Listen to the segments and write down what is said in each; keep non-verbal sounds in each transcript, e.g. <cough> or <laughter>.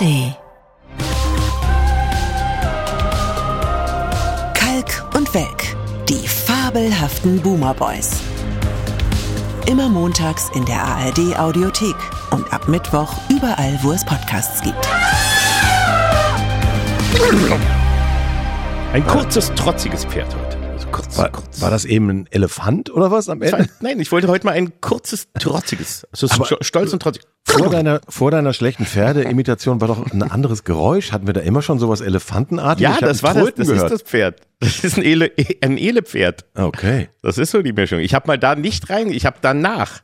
ARD. Kalk und Welk, die fabelhaften Boomer Boys. Immer montags in der ARD Audiothek und ab Mittwoch überall, wo es Podcasts gibt. Ein kurzes, trotziges Pferd heute. War, war das eben ein Elefant oder was am Ende? Nein, ich wollte heute mal ein kurzes, trotziges. Also sto- stolz und trotzig. Vor deiner, vor deiner schlechten Pferdeimitation war doch ein anderes Geräusch. Hatten wir da immer schon sowas Elefantenartiges? Ja, das war das, das gehört. ist das Pferd. Das ist ein, Ele, ein Elepferd. Okay. Das ist so die Mischung. Ich habe mal da nicht rein, ich habe danach.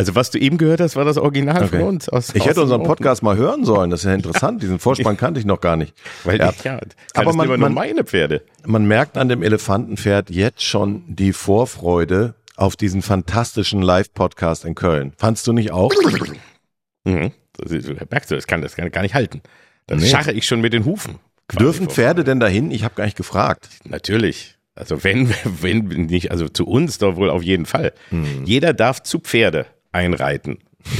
Also was du eben gehört hast, war das Original okay. von uns. Aus, Ich aus hätte unseren. Podcast mal hören sollen. Das ist ja interessant. Diesen Vorspann kannte ich noch gar nicht. <laughs> Weil Ja. ich, ja, Aber man- man- meine Pferde. Man merkt an dem Elefantenpferd jetzt schon die Vorfreude auf diesen fantastischen Live-Podcast in Köln. Fandst du nicht auch? Mhm. Das ist, merkst du, das kann das kann gar nicht halten. Dann Nee. scharre ich schon mit den Hufen. Dürfen Pferde denn dahin? Ich habe gar nicht gefragt. Natürlich. Also wenn, <laughs> wenn nicht, also zu uns doch wohl auf jeden Fall. Jeder darf zu Pferde einreiten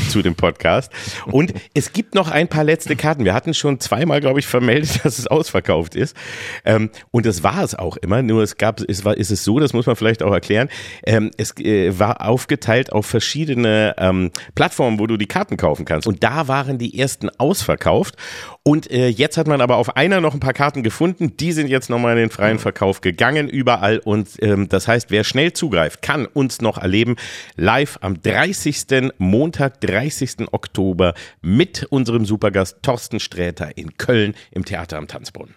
zu dem Podcast. Und es gibt noch ein paar letzte Karten. Wir hatten schon zweimal, glaube ich, vermeldet, dass es ausverkauft ist. Ähm, und das war es auch immer. Nur es gab, es war, ist es so, das muss man vielleicht auch erklären. Ähm, es äh, war aufgeteilt auf verschiedene ähm, Plattformen, wo du die Karten kaufen kannst. Und da waren die ersten ausverkauft. Und äh, jetzt hat man aber auf einer noch ein paar Karten gefunden. Die sind jetzt nochmal in den freien Verkauf gegangen, überall. Und ähm, das heißt, wer schnell zugreift, kann uns noch erleben. Live am 30. Montag, 30. Oktober mit unserem Supergast Thorsten Sträter in Köln im Theater am Tanzbrunnen.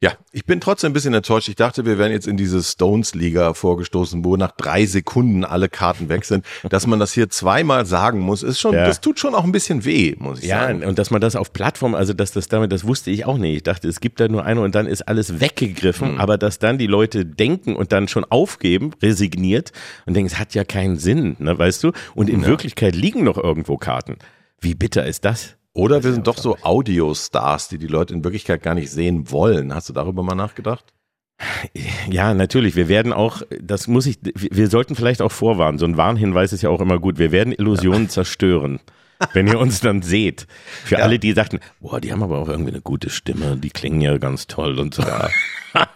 Ja, ich bin trotzdem ein bisschen enttäuscht. Ich dachte, wir wären jetzt in diese Stones-Liga vorgestoßen, wo nach drei Sekunden alle Karten weg sind. <laughs> Dass man das hier zweimal sagen muss, ist schon, Ja. das tut schon auch ein bisschen weh, muss ich Ja, sagen. und dass man das auf Plattform, also dass das damit, das wusste ich auch nicht. Ich dachte, es gibt da nur eine und dann ist alles weggegriffen, aber dass dann die Leute denken und dann schon aufgeben, resigniert und denken, es hat ja keinen Sinn, ne, weißt du? Und in Wirklichkeit liegen noch irgendwo Karten. Wie bitter ist das? Oder wir sind doch so Audiostars, die die Leute in Wirklichkeit gar nicht sehen wollen. Hast du darüber mal nachgedacht? Ja, natürlich. Wir werden auch, das muss ich, wir sollten vielleicht auch vorwarnen. So ein Warnhinweis ist ja auch immer gut. Wir werden Illusionen zerstören. Wenn ihr uns dann seht. Für alle, die sagten, boah, die haben aber auch irgendwie eine gute Stimme, die klingen ja ganz toll und so. Ja, <laughs>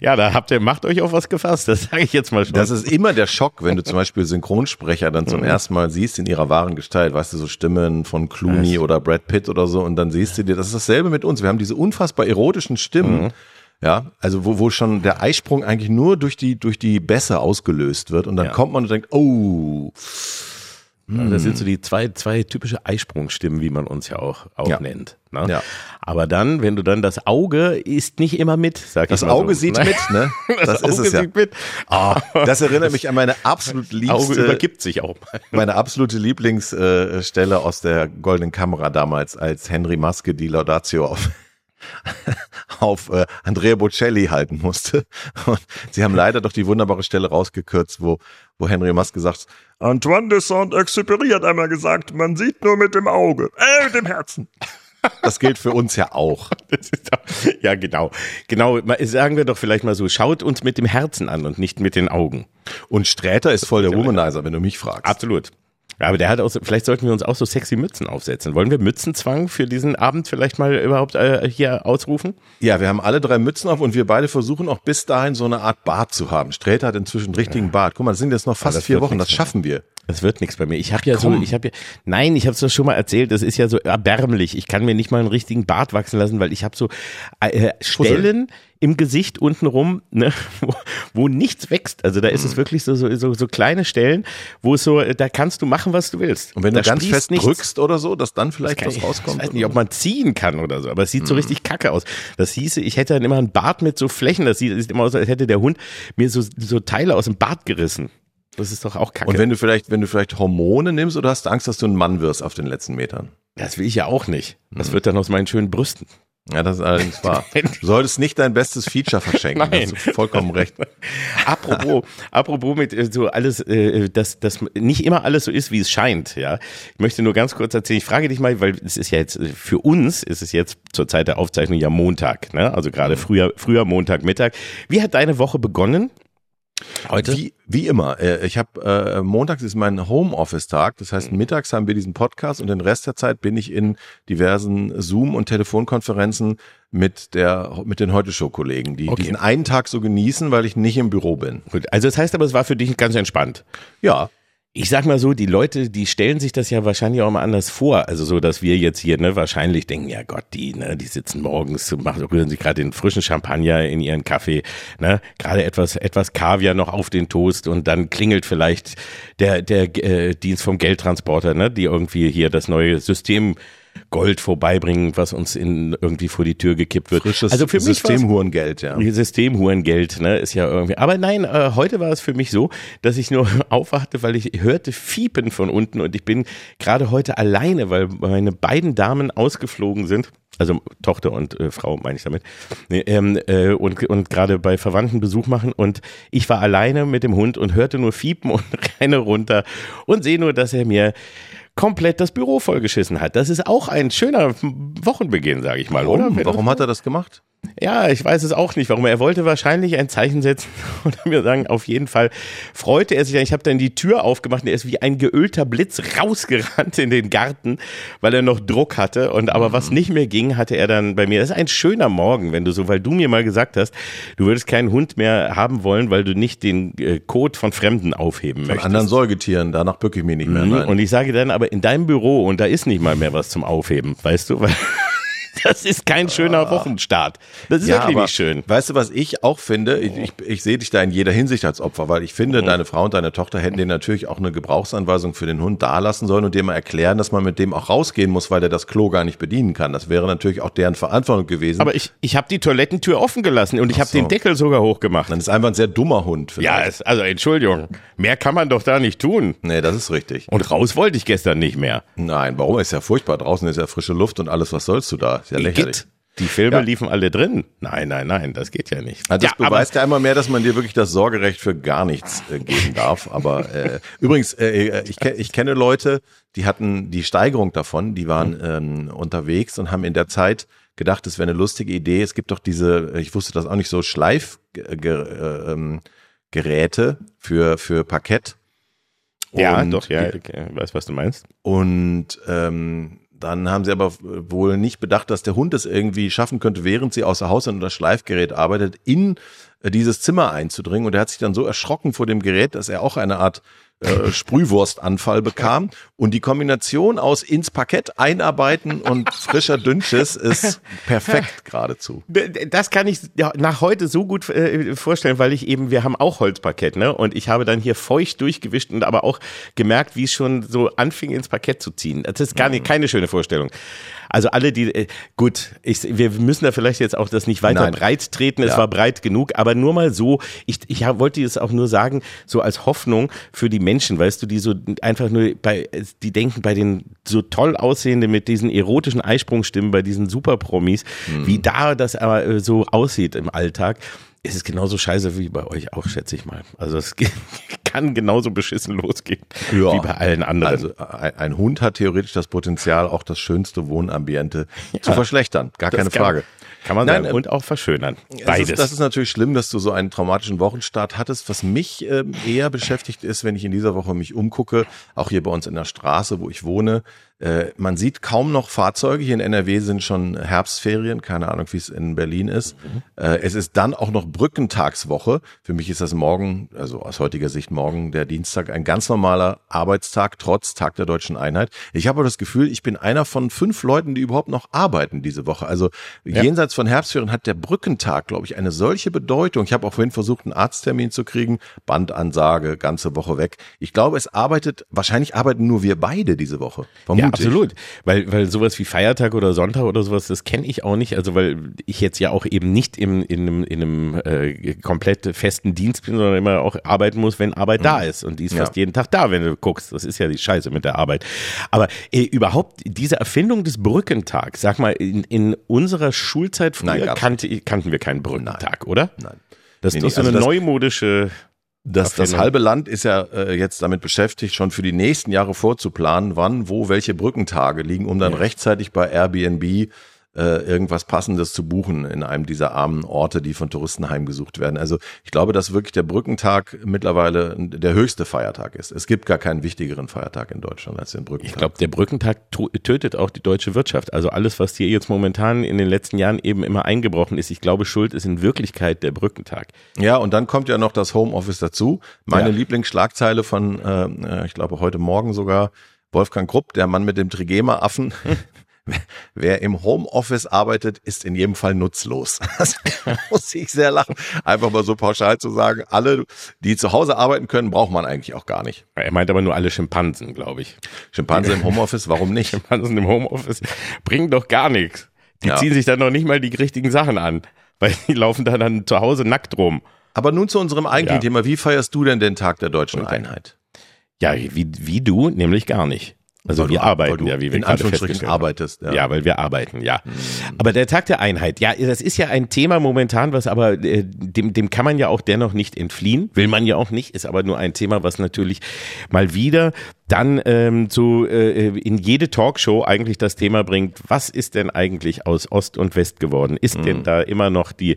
da habt ihr, macht euch auf was gefasst, das sage ich jetzt mal schon. Das ist immer der Schock, wenn du zum Beispiel Synchronsprecher dann zum ersten Mal siehst in ihrer wahren Gestalt, weißt du, so Stimmen von Clooney oder Brad Pitt oder so und dann siehst du dir, das ist dasselbe mit uns. Wir haben diese unfassbar erotischen Stimmen. Ja, also wo, wo schon der Eisprung eigentlich nur durch die, durch die Bässe ausgelöst wird und dann Ja. kommt man und denkt, oh, Das sind so die zwei, zwei typische Eisprungstimmen, wie man uns ja auch, auch Ja. nennt. Ne? Ja. Aber dann, wenn du dann das Auge ist nicht immer mit, sag das ich mal Auge so. sieht Nein. mit, ne? <laughs> Das, ist Auge es ja. sieht mit. Ah, <laughs> das erinnert mich an meine absolut Auge liebste, übergibt sich auch mal. <laughs> meine absolute Lieblingsstelle aus der Goldenen Kamera damals, als Henry Maske die Laudatio auf, auf äh, Andrea Bocelli halten musste. Und sie haben leider doch die wunderbare Stelle rausgekürzt, wo, wo Henry Maske sagt, Antoine de Saint-Exupéry hat einmal gesagt, man sieht nur mit dem Auge, äh, mit dem Herzen. Das gilt für uns ja auch. <laughs> Ja, genau. Genau, sagen wir doch vielleicht mal so, schaut uns mit dem Herzen an und nicht mit den Augen. Und Sträter ist voll der Womanizer, wenn du mich fragst. Absolut. Ja, aber der hat auch, so- vielleicht sollten wir uns auch so sexy Mützen aufsetzen. Wollen wir Mützenzwang für diesen Abend vielleicht mal überhaupt äh, hier ausrufen? Ja, wir haben alle drei Mützen auf und wir beide versuchen auch bis dahin so eine Art Bart zu haben. Sträter hat inzwischen einen richtigen Bart. Guck mal, das sind jetzt noch fast vier Wochen, das schaffen wir. Das wird nichts bei mir. Ich habe ja so, komm. ich habe ja, nein, ich habe es doch schon mal erzählt. Das ist ja so erbärmlich. Ich kann mir nicht mal einen richtigen Bart wachsen lassen, weil ich habe so äh, Stellen im Gesicht untenrum, ne, <laughs> wo, wo nichts wächst. Also da ist Mhm. es wirklich so, so, so, so kleine Stellen, wo es so, äh, da kannst du machen, was du willst. Und wenn da du ganz fest nichts. drückst oder so, dass dann vielleicht was rauskommt. Ich weiß nicht, ob man ziehen kann oder so, aber es sieht so richtig kacke aus. Das hieße, ich hätte dann immer einen Bart mit so Flächen. Das sieht, sieht immer aus, als hätte der Hund mir so, so Teile aus dem Bart gerissen. Das ist doch auch kacke. und wenn du vielleicht, wenn du vielleicht Hormone nimmst oder hast du Angst, dass du ein Mann wirst auf den letzten Metern? das will ich ja auch nicht. Mhm. Das wird dann aus meinen schönen Brüsten. Ja, das ist allerdings wahr. <laughs> Du solltest nicht dein bestes Feature verschenken. Nein. Hast du vollkommen recht. <laughs> apropos, apropos mit äh, so alles, äh, dass, dass nicht immer alles so ist, wie es scheint, ja. Ich möchte nur ganz kurz erzählen, ich frage dich mal, weil es ist ja jetzt, für uns ist es jetzt zur Zeit der Aufzeichnung ja Montag, ne? Also gerade früher, früher Montag, Mittag. Wie hat deine Woche begonnen? Heute? Wie, wie immer. Äh, ich habe äh, montags ist mein Homeoffice-Tag. Das heißt, mittags haben wir diesen Podcast und den Rest der Zeit bin ich in diversen Zoom- und Telefonkonferenzen mit der mit den Heute-Show-Kollegen, die okay. diesen einen Tag so genießen, weil ich nicht im Büro bin. Gut, also das heißt aber, es war für dich ganz entspannt. Ja ich sag mal so, die Leute, die stellen sich das ja wahrscheinlich auch mal anders vor. Also so, dass wir jetzt hier ne, wahrscheinlich denken, ja Gott, die, ne, die sitzen morgens, machen, rühren sich gerade den frischen Champagner in ihren Kaffee, ne, gerade etwas, etwas Kaviar noch auf den Toast und dann klingelt vielleicht der, der äh, Dienst vom Geldtransporter, ne, die irgendwie hier das neue System Gold vorbeibringen, was uns in irgendwie vor die Tür gekippt wird. Frisches also für mich Systemhurengeld, ja. Systemhurengeld, ne, ist ja irgendwie. Aber nein, äh, heute war es für mich so, dass ich nur <laughs> aufwachte, weil ich hörte Fiepen von unten und ich bin gerade heute alleine, weil meine beiden Damen ausgeflogen sind also Tochter und äh, Frau meine ich damit, nee, ähm, äh, und, und gerade bei Verwandten Besuch machen und ich war alleine mit dem Hund und hörte nur Fiepen und <laughs> renne runter und sehe nur, dass er mir komplett das Büro vollgeschissen hat. Das ist auch ein schöner Wochenbeginn, sage ich mal, Warum? oder? Warum hat er das gemacht? Ja, ich weiß es auch nicht, warum. Er wollte wahrscheinlich ein Zeichen setzen <laughs> und mir sagen, auf jeden Fall freute er sich. Ich habe dann die Tür aufgemacht und er ist wie ein geölter Blitz rausgerannt in den Garten, weil er noch Druck hatte. Und aber was mhm. nicht mehr ging, hatte er dann bei mir. Das ist ein schöner Morgen, wenn du so, weil du mir mal gesagt hast, du würdest keinen Hund mehr haben wollen, weil du nicht den äh, Code von Fremden aufheben von möchtest. Von anderen Säugetieren, danach bücke ich mich nicht mehr. Mhm. Und ich sage dann, aber in deinem Büro und da ist nicht mal mehr was zum Aufheben, weißt du? Weil <laughs> Das ist kein schöner ah. Wochenstart. Das ist ja, wirklich nicht schön. Weißt du, was ich auch finde? Ich, ich, ich sehe dich da in jeder Hinsicht als Opfer, weil ich finde, mhm. deine Frau und deine Tochter hätten dir natürlich auch eine Gebrauchsanweisung für den Hund dalassen sollen und dir mal erklären, dass man mit dem auch rausgehen muss, weil der das Klo gar nicht bedienen kann. Das wäre natürlich auch deren Verantwortung gewesen. Aber ich, ich habe die Toilettentür offen gelassen und ich habe so. den Deckel sogar hochgemacht. Dann ist einfach ein sehr dummer Hund. Vielleicht. Ja, es, also Entschuldigung. Mehr kann man doch da nicht tun. Nee, das ist richtig. Und raus wollte ich gestern nicht mehr. Nein, warum? Ist ja furchtbar. Draußen ist ja frische Luft und alles. Was sollst du da? Ist ja lächerlich. Geht. Die Filme ja. liefen alle drin. Nein, nein, nein, das geht ja nicht. Also das ja, beweist ja einmal mehr, dass man dir wirklich das Sorgerecht für gar nichts äh, geben darf. Aber äh, <laughs> übrigens, äh, äh ich, ich kenne Leute, die hatten die Steigerung davon, die waren ähm, unterwegs und haben in der Zeit gedacht, es wäre eine lustige Idee. Es gibt doch diese, ich wusste das auch nicht so, Schleifgeräte äh, ähm, für, für Parkett. ja, doch, ja, ich weiß, was du meinst. Und ähm, dann haben sie aber wohl nicht bedacht, dass der Hund es irgendwie schaffen könnte, während sie außer Haus und das Schleifgerät arbeitet, in dieses Zimmer einzudringen. Und er hat sich dann so erschrocken vor dem Gerät, dass er auch eine Art äh, Sprühwurstanfall bekam. Und die Kombination aus ins Parkett einarbeiten und frischer Dünnschiss ist perfekt geradezu. Das kann ich nach heute so gut äh, vorstellen, weil ich eben, wir haben auch Holzparkett, ne? Und ich habe dann hier feucht durchgewischt und aber auch gemerkt, wie es schon so anfing ins Parkett zu ziehen. Das ist gar nicht, keine schöne Vorstellung. Also alle, die, äh, gut, ich, wir müssen da vielleicht jetzt auch das nicht weiter Nein. breit treten, es ja. war breit genug, aber nur mal so, ich, ich wollte jetzt auch nur sagen, so als Hoffnung für die Menschen, weißt du, die so einfach nur bei, die denken bei den so toll aussehenden mit diesen erotischen Eisprungstimmen, bei diesen Superpromis, mhm. wie da das aber äh, so aussieht im Alltag ist es genauso scheiße wie bei euch auch, schätze ich mal. Also es <laughs> kann genauso beschissen losgehen ja. wie bei allen anderen. Also ein, Hund hat theoretisch das Potenzial, auch das schönste Wohnambiente ja. zu verschlechtern. Gar keine Frage. Kann man Nein, seinen Hund auch verschönern. Beides. Ist, das ist natürlich schlimm, dass du so einen traumatischen Wochenstart hattest. Was mich äh, eher beschäftigt ist, wenn ich in dieser Woche mich umgucke, auch hier bei uns in der Straße, wo ich wohne, äh, man sieht kaum noch Fahrzeuge. Hier in NRW sind schon Herbstferien. Keine Ahnung, wie es in Berlin ist. Mhm. Äh, es ist dann auch noch Brückentagswoche. Für mich ist das morgen, also aus heutiger Sicht morgen der Dienstag, ein ganz normaler Arbeitstag, trotz Tag der deutschen Einheit. Ich habe das Gefühl, ich bin einer von fünf Leuten, die überhaupt noch arbeiten diese Woche. Also ja. jenseits von Herbstferien hat der Brückentag, glaube ich, eine solche Bedeutung. Ich habe auch vorhin versucht, einen Arzttermin zu kriegen. Bandansage, ganze Woche weg. Ich glaube, es arbeitet, wahrscheinlich arbeiten nur wir beide diese Woche. Vermutlich. Ja, absolut. Weil, weil sowas wie Feiertag oder Sonntag oder sowas, das kenne ich auch nicht. Also weil ich jetzt ja auch eben nicht im, in einem, in einem äh, komplett festen Dienst bin, sondern immer auch arbeiten muss, wenn Arbeit mhm. da ist. Und die ist ja. fast jeden Tag da, wenn du guckst. Das ist ja die Scheiße mit der Arbeit. Aber äh, überhaupt diese Erfindung des Brückentags, sag mal, in, in unserer Schulzeit früher Nein, kannte, kannten wir keinen Brückentag, Nein. oder? Nein. Das nee, ist doch so also eine neumodische das, das halbe Land ist ja äh, jetzt damit beschäftigt, schon für die nächsten Jahre vorzuplanen, wann, wo, welche Brückentage liegen, um dann ja. rechtzeitig bei Airbnb äh, äh, irgendwas Passendes zu buchen in einem dieser armen Orte, die von Touristen heimgesucht werden. Also ich glaube, dass wirklich der Brückentag mittlerweile der höchste Feiertag ist. Es gibt gar keinen wichtigeren Feiertag in Deutschland als den Brückentag. Ich glaube, der Brückentag tötet auch die deutsche Wirtschaft. Also alles, was hier jetzt momentan in den letzten Jahren eben immer eingebrochen ist, ich glaube, Schuld ist in Wirklichkeit der Brückentag. Ja, und dann kommt ja noch das Homeoffice dazu. Meine ja. Lieblingsschlagzeile von, äh, ich glaube, heute Morgen sogar, Wolfgang Krupp, der Mann mit dem Trigema-Affen. <laughs> Wer im Homeoffice arbeitet, ist in jedem Fall nutzlos. <laughs> Das muss ich sehr lachen. Einfach mal so pauschal zu sagen, alle, die zu Hause arbeiten können, braucht man eigentlich auch gar nicht. Er meint aber nur alle Schimpansen, glaube ich. Schimpansen im Homeoffice, warum nicht? Schimpansen im Homeoffice bringen doch gar nichts. Die ja. ziehen sich dann noch nicht mal die richtigen Sachen an, weil die laufen da dann zu Hause nackt rum. Aber nun zu unserem eigentlichen ja. Thema. Wie feierst du denn den Tag der deutschen Einheit? Ja, wie, wie du, nämlich gar nicht. Also weil wir arbeiten ja, wie wir in Anführungsstrichen arbeitest. Ja. ja, weil wir arbeiten, ja. Mhm. Aber der Tag der Einheit, ja, das ist ja ein Thema momentan, was aber äh, dem dem kann man ja auch dennoch nicht entfliehen, will man ja auch nicht, ist aber nur ein Thema, was natürlich mal wieder dann ähm, so äh, in jede Talkshow eigentlich das Thema bringt, was ist denn eigentlich aus Ost und West geworden? Ist mhm. denn da immer noch die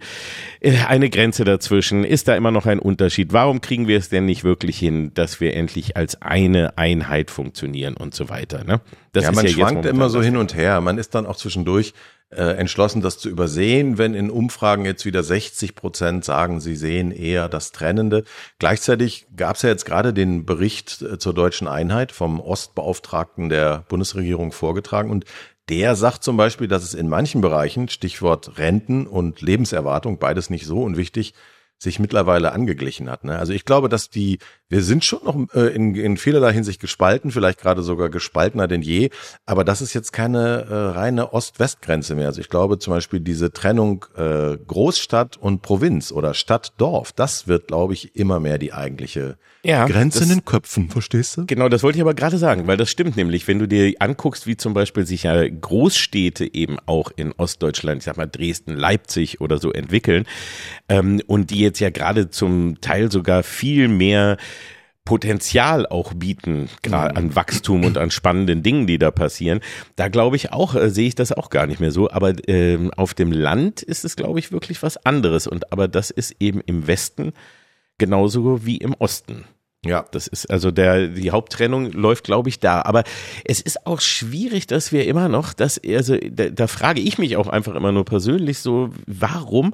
äh, eine Grenze dazwischen? Ist da immer noch ein Unterschied? Warum kriegen wir es denn nicht wirklich hin, dass wir endlich als eine Einheit funktionieren und so weiter? Ne? Das ja, man ja schwankt immer so hin und her. Man ist dann auch zwischendurch äh, entschlossen, das zu übersehen, wenn in Umfragen jetzt wieder 60 Prozent sagen, sie sehen eher das Trennende. Gleichzeitig gab es ja jetzt gerade den Bericht äh, zur deutschen Einheit vom Ostbeauftragten der Bundesregierung vorgetragen und der sagt zum Beispiel, dass es in manchen Bereichen, Stichwort Renten und Lebenserwartung, beides nicht so unwichtig, sich mittlerweile angeglichen hat. Ne? Also ich glaube, dass die, wir sind schon noch äh, in, in vielerlei Hinsicht gespalten, vielleicht gerade sogar gespaltener denn je, aber das ist jetzt keine äh, reine Ost-West-Grenze mehr. Also ich glaube zum Beispiel diese Trennung äh, Großstadt und Provinz oder Stadt-Dorf, das wird, glaube ich, immer mehr die eigentliche ja, Grenze das, in den Köpfen, verstehst du? Genau, das wollte ich aber gerade sagen, weil das stimmt nämlich, wenn du dir anguckst, wie zum Beispiel sich ja Großstädte eben auch in Ostdeutschland, ich sag mal Dresden, Leipzig oder so entwickeln ähm, und die jetzt ja gerade zum Teil sogar viel mehr Potenzial auch bieten, gerade an Wachstum und an spannenden Dingen, die da passieren. Da glaube ich auch, äh, sehe ich das auch gar nicht mehr so. Aber ähm, auf dem Land ist es, glaube ich, wirklich was anderes. Und aber das ist eben im Westen genauso wie im Osten. Ja, das ist also der die Haupttrennung läuft, glaube ich, da. Aber es ist auch schwierig, dass wir immer noch, dass also da, da frage ich mich auch einfach immer nur persönlich so, warum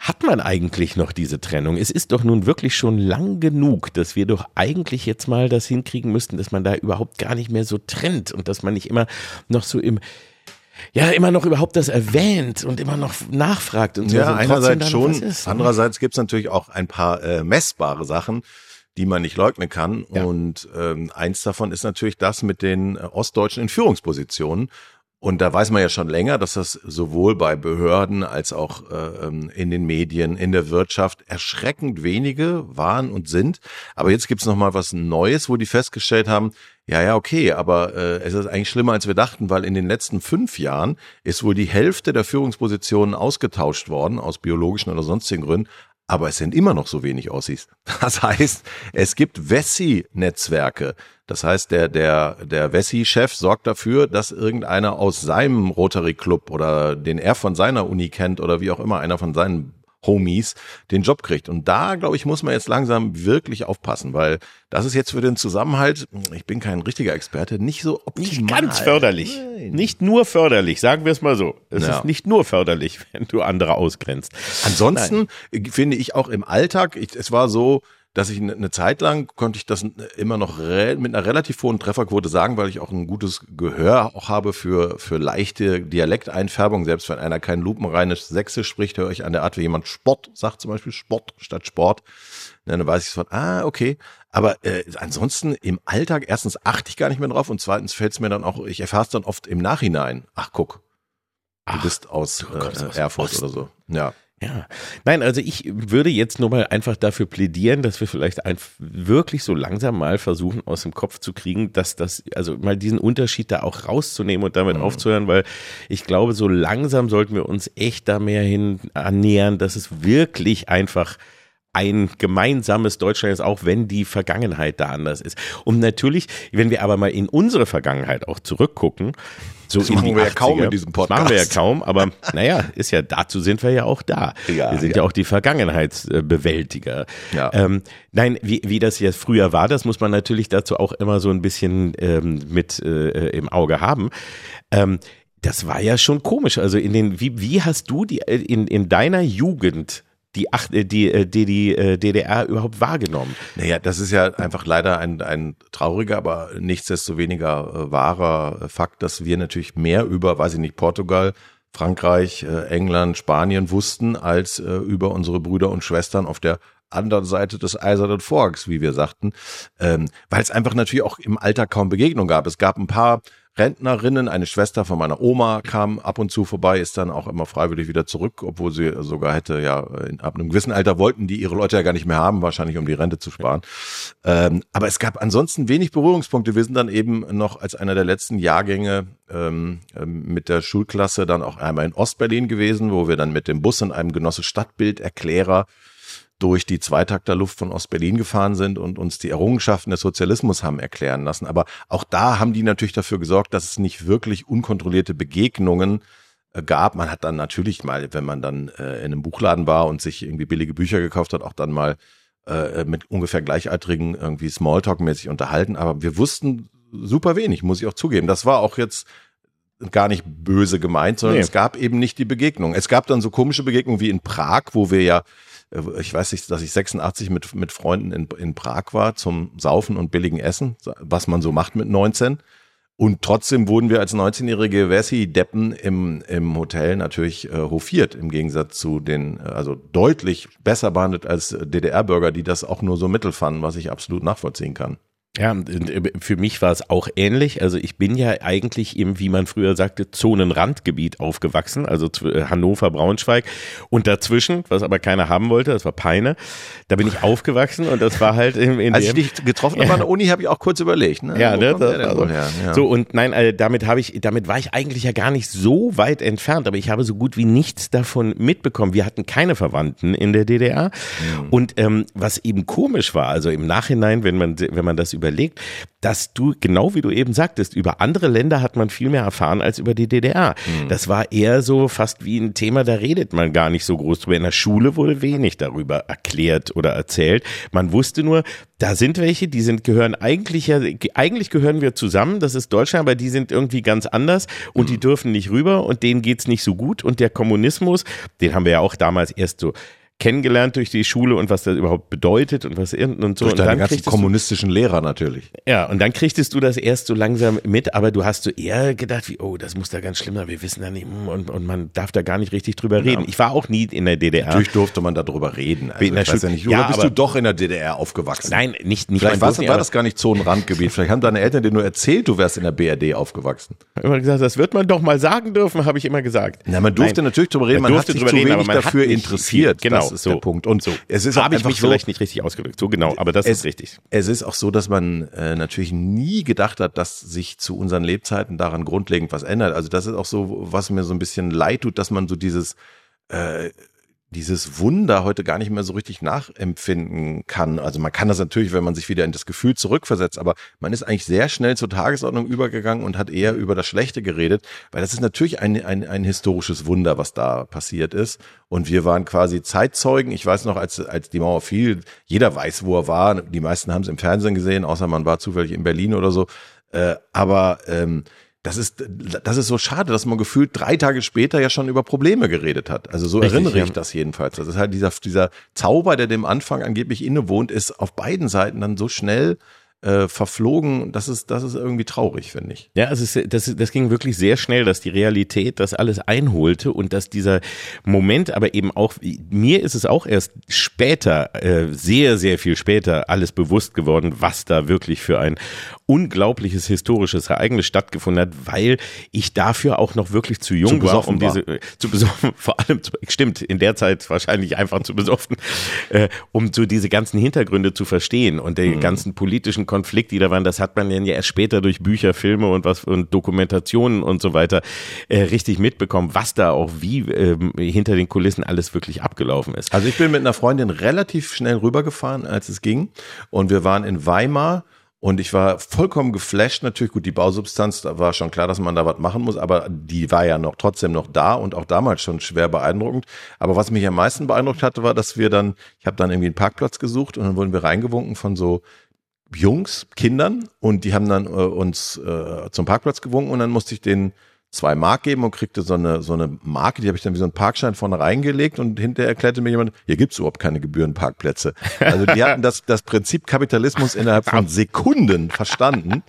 hat man eigentlich noch diese Trennung? Es ist doch nun wirklich schon lang genug, dass wir doch eigentlich jetzt mal das hinkriegen müssten, dass man da überhaupt gar nicht mehr so trennt und dass man nicht immer noch so im ja, immer noch überhaupt das erwähnt und immer noch nachfragt und so. Ja, einerseits schon. Ist, ne? Andererseits gibt's natürlich auch ein paar äh, messbare Sachen die man nicht leugnen kann. Ja. Und ähm, eins davon ist natürlich das mit den äh, Ostdeutschen in Führungspositionen. Und da weiß man ja schon länger, dass das sowohl bei Behörden als auch äh, ähm, in den Medien, in der Wirtschaft erschreckend wenige waren und sind. Aber jetzt gibt's noch mal was Neues, wo die festgestellt haben, ja, ja, okay, aber äh, es ist eigentlich schlimmer, als wir dachten, weil in den letzten fünf Jahren ist wohl die Hälfte der Führungspositionen ausgetauscht worden, aus biologischen oder sonstigen Gründen, aber es sind immer noch so wenig Ossis. <laughs> Das heißt, es gibt Wessi-Netzwerke. Das heißt, der, der, der Wessi-Chef sorgt dafür, dass irgendeiner aus seinem Rotary Club oder den er von seiner Uni kennt oder wie auch immer einer von seinen Homies den Job kriegt. Und da, glaube ich, muss man jetzt langsam wirklich aufpassen, weil das ist jetzt für den Zusammenhalt, ich bin kein richtiger Experte, nicht so optimal. Nicht ganz förderlich. Nein. Nicht nur förderlich, sagen wir es mal so. Es ja. ist nicht nur förderlich, <laughs> wenn du andere ausgrenzt. Ansonsten Nein. finde ich auch im Alltag, ich, es war so, dass ich eine Zeit lang konnte ich das immer noch mit einer relativ hohen Trefferquote sagen, weil ich auch ein gutes Gehör auch habe für, für leichte Dialekteinfärbung. Selbst wenn einer kein lupenreines Sächsisch spricht, höre ich an der Art, wie jemand Sport sagt, zum Beispiel Sport statt Sport. Dann weiß ich sofort, ah, okay. Aber äh, ansonsten im Alltag, erstens achte ich gar nicht mehr drauf und zweitens fällt es mir dann auch, ich erfahre es dann oft im Nachhinein. Ach, guck, du Ach, bist aus, du äh, aus Erfurt Osten. oder so. Ja. Ja, nein, also ich würde jetzt nur mal einfach dafür plädieren, dass wir vielleicht einfach wirklich so langsam mal versuchen aus dem Kopf zu kriegen, dass das, also mal diesen Unterschied da auch rauszunehmen und damit mhm. aufzuhören, weil ich glaube, so langsam sollten wir uns echt da mehr hin annähern, dass es wirklich einfach ein gemeinsames Deutschland ist, auch wenn die Vergangenheit da anders ist. Und natürlich, wenn wir aber mal in unsere Vergangenheit auch zurückgucken, so das machen wir ja kaum in diesem Podcast. Das machen wir ja kaum, aber <laughs> naja, ist ja, dazu sind wir ja auch da. Ja, wir sind ja, ja auch die Vergangenheitsbewältiger. Ja. Ähm, nein, wie, wie das jetzt früher war, das muss man natürlich dazu auch immer so ein bisschen ähm, mit äh, im Auge haben. Ähm, das war ja schon komisch. Also in den, wie, wie hast du die äh, in, in deiner Jugend die, Ach äh, die, äh, die, die DDR überhaupt wahrgenommen? Naja, das ist ja einfach leider ein, ein trauriger, aber nichtsdestoweniger wahrer Fakt, dass wir natürlich mehr über, weiß ich nicht, Portugal, Frankreich, England, Spanien wussten, als über unsere Brüder und Schwestern auf der anderen Seite des Eisernen Vorhangs, wie wir sagten, ähm, weil es einfach natürlich auch im Alter kaum Begegnung gab. Es gab ein paar Rentnerinnen. Eine Schwester von meiner Oma kam ab und zu vorbei, ist dann auch immer freiwillig wieder zurück, obwohl sie sogar hätte ja in, ab einem gewissen Alter wollten die ihre Leute ja gar nicht mehr haben, wahrscheinlich um die Rente zu sparen. Ähm, aber es gab ansonsten wenig Berührungspunkte. Wir sind dann eben noch als einer der letzten Jahrgänge ähm, ähm mit der Schulklasse dann auch einmal in Ostberlin gewesen, wo wir dann mit dem Bus in einem Genosse Stadtbilderklärer durch die Zweitakterluft von Ostberlin gefahren sind und uns die Errungenschaften des Sozialismus haben erklären lassen. Aber auch da haben die natürlich dafür gesorgt, dass es nicht wirklich unkontrollierte Begegnungen äh, gab. Man hat dann natürlich mal, wenn man dann äh, in einem Buchladen war und sich irgendwie billige Bücher gekauft hat, auch dann mal äh, mit ungefähr Gleichaltrigen irgendwie Smalltalk-mäßig unterhalten. Aber wir wussten super wenig, muss ich auch zugeben. Das war auch jetzt gar nicht böse gemeint, sondern nee. es gab eben nicht die Begegnung. Es gab dann so komische Begegnungen wie in Prag, wo wir ja ich weiß nicht, dass ich 86 mit, mit Freunden in, in Prag war zum Saufen und billigen Essen, was man so macht mit 19. Und trotzdem wurden wir als 19-jährige Wessi-Deppen im, im Hotel natürlich äh, hofiert, im Gegensatz zu den, äh, also deutlich besser behandelt als DDR-Bürger, die das auch nur so mittel fanden, was ich absolut nachvollziehen kann. Ja, äh, für mich war es auch ähnlich. Also ich bin ja eigentlich im, wie man früher sagte, Zonenrandgebiet aufgewachsen, also äh, Hannover, Braunschweig. Und dazwischen, was aber keiner haben wollte, das war Peine, da bin ich <laughs> aufgewachsen und das war halt in, in Als ich dich getroffen habe an der Uni, habe ich auch kurz überlegt. Ne? Ja, ne, das, also, ja. So und nein, also damit habe ich, damit war ich eigentlich ja gar nicht so weit entfernt, aber ich habe so gut wie nichts davon mitbekommen. Wir hatten keine Verwandten in der DDR. Mhm. Und ähm, was eben komisch war, also im Nachhinein, wenn man, wenn man das über überlegt, dass du, genau wie du eben sagtest, über andere Länder hat man viel mehr erfahren als über die DDR. Mhm. Das war eher so fast wie ein Thema, da redet man gar nicht so groß drüber. In der Schule wurde wenig darüber erklärt oder erzählt. Man wusste nur, da sind welche, die sind, gehören eigentlich ja, eigentlich gehören wir zusammen, das ist Deutschland, aber die sind irgendwie ganz anders und mhm. die dürfen nicht rüber und denen geht's nicht so gut und der Kommunismus, den haben wir ja auch damals erst so kennengelernt durch die Schule und was das überhaupt bedeutet und was und so. Durch deine und ganzen kommunistischen Lehrer natürlich. Ja, und dann kriegtest du das erst so langsam mit, aber du hast so eher gedacht, wie, oh, das muss da ganz schlimm sein, wir wissen da nicht, hm, und, und man darf da gar nicht richtig drüber reden. Ja. Ich war auch nie in der DDR. Natürlich durfte man darüber reden. Also, ich weiß ja nicht, oder ja, bist du doch in der DDR aufgewachsen? Nein, nicht, nicht. Vielleicht war das gar nicht Zonenrandgebiet. Vielleicht haben deine Eltern dir nur erzählt, du wärst in der BRD aufgewachsen. Ich habe immer gesagt, das wird man doch mal sagen dürfen, habe ich immer gesagt. Ja, man durfte Nein, natürlich drüber reden, man, man hat sich zu reden, wenig dafür interessiert. Genau, das ist so. der Punkt. Und so. Es ist habe ich mich so, vielleicht nicht richtig ausgedrückt. So genau, aber das es, ist richtig. Es ist auch so, dass man äh, natürlich nie gedacht hat, dass sich zu unseren Lebzeiten daran grundlegend was ändert. Also das ist auch so, was mir so ein bisschen leid tut, dass man so dieses äh, dieses Wunder heute gar nicht mehr so richtig nachempfinden kann. Also man kann das natürlich, wenn man sich wieder in das Gefühl zurückversetzt, aber man ist eigentlich sehr schnell zur Tagesordnung übergegangen und hat eher über das Schlechte geredet, weil das ist natürlich ein, ein, ein historisches Wunder, was da passiert ist. Und wir waren quasi Zeitzeugen. Ich weiß noch, als, als die Mauer fiel, jeder weiß, wo er war. Die meisten haben es im Fernsehen gesehen, außer man war zufällig in Berlin oder so. Äh, aber ähm, das ist, das ist so schade, dass man gefühlt drei Tage später ja schon über Probleme geredet hat. Also so Richtig, erinnere ich ja. das jedenfalls. Das ist halt dieser, dieser Zauber, der dem Anfang angeblich innewohnt, ist auf beiden Seiten dann so schnell äh, verflogen. Das ist, das ist irgendwie traurig, finde ich. Ja, es ist, das, das ging wirklich sehr schnell, dass die Realität das alles einholte und dass dieser Moment, aber eben auch, mir ist es auch erst später, äh, sehr, sehr viel später alles bewusst geworden, was da wirklich für ein unglaubliches historisches Ereignis stattgefunden hat, weil ich dafür auch noch wirklich zu jung Zu war, um besoffen diese, äh, zu besoffen, <laughs> vor allem, zu, stimmt, in der Zeit wahrscheinlich einfach zu besoffen, äh, um so diese ganzen Hintergründe zu verstehen und den ganzen politischen Konflikt, die da waren, das hat man dann ja erst später durch Bücher, Filme und was und Dokumentationen und so weiter äh, richtig mitbekommen, was da auch wie ähm, hinter den Kulissen alles wirklich abgelaufen ist. Also ich bin mit einer Freundin relativ schnell rübergefahren, als es ging. Und wir waren in Weimar und ich war vollkommen geflasht. Natürlich, gut, die Bausubstanz, da war schon klar, dass man da was machen muss, aber die war ja noch trotzdem noch da und auch damals schon schwer beeindruckend. Aber was mich am meisten beeindruckt hatte, war, dass wir dann, ich habe dann irgendwie einen Parkplatz gesucht und dann wurden wir reingewunken von so Jungs, Kindern und die haben dann äh, uns äh, zum Parkplatz gewunken und dann musste ich den zwei Mark geben und kriegte so eine, so eine Marke, die habe ich dann wie so einen Parkschein vorne reingelegt und hinterher erklärte mir jemand, hier gibt's überhaupt keine Gebührenparkplätze. Also die hatten das, das Prinzip Kapitalismus innerhalb von Sekunden verstanden.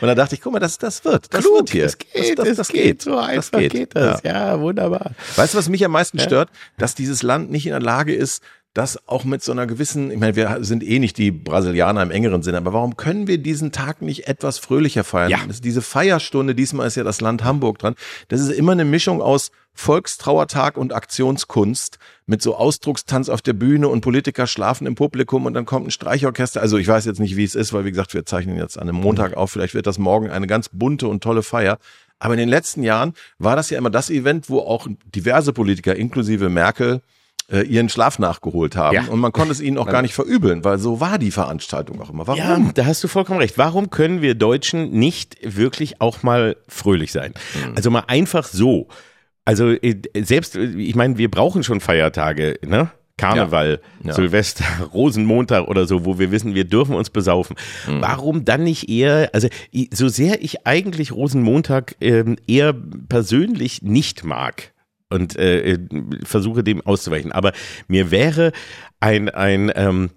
Und da dachte ich, guck mal, das, das wird, das wird hier. es geht, das, das, das geht, so einfach geht, das. Ja. wunderbar. Weißt du, was mich am meisten stört? Dass dieses Land nicht in der Lage ist, das auch mit so einer gewissen, ich meine, wir sind eh nicht die Brasilianer im engeren Sinne, aber warum können wir diesen Tag nicht etwas fröhlicher feiern? Ja. Diese Feierstunde, diesmal ist ja das Land Hamburg dran. Das ist immer eine Mischung aus Volkstrauertag und Aktionskunst mit so Ausdruckstanz auf der Bühne und Politiker schlafen im Publikum und dann kommt ein Streichorchester. Also ich weiß jetzt nicht, wie es ist, weil wie gesagt, wir zeichnen jetzt an einem Montag auf. Vielleicht wird das morgen eine ganz bunte und tolle Feier. Aber in den letzten Jahren war das ja immer das Event, wo auch diverse Politiker, inklusive Merkel, äh, ihren Schlaf nachgeholt haben. Ja. Und man konnte es ihnen auch <laughs> gar nicht verübeln, weil so war die Veranstaltung auch immer. Warum? Ja, da hast du vollkommen recht. Warum können wir Deutschen nicht wirklich auch mal fröhlich sein? Also mal einfach so. Also äh, selbst, äh, ich meine, wir brauchen schon Feiertage, ne? Karneval, Ja. Silvester, <laughs> Rosenmontag oder so, wo wir wissen, wir dürfen uns besaufen. Warum dann nicht eher, also so sehr ich eigentlich Rosenmontag ähm, eher persönlich nicht mag und äh, äh, versuche dem auszuweichen, aber mir wäre ein, ein ähm,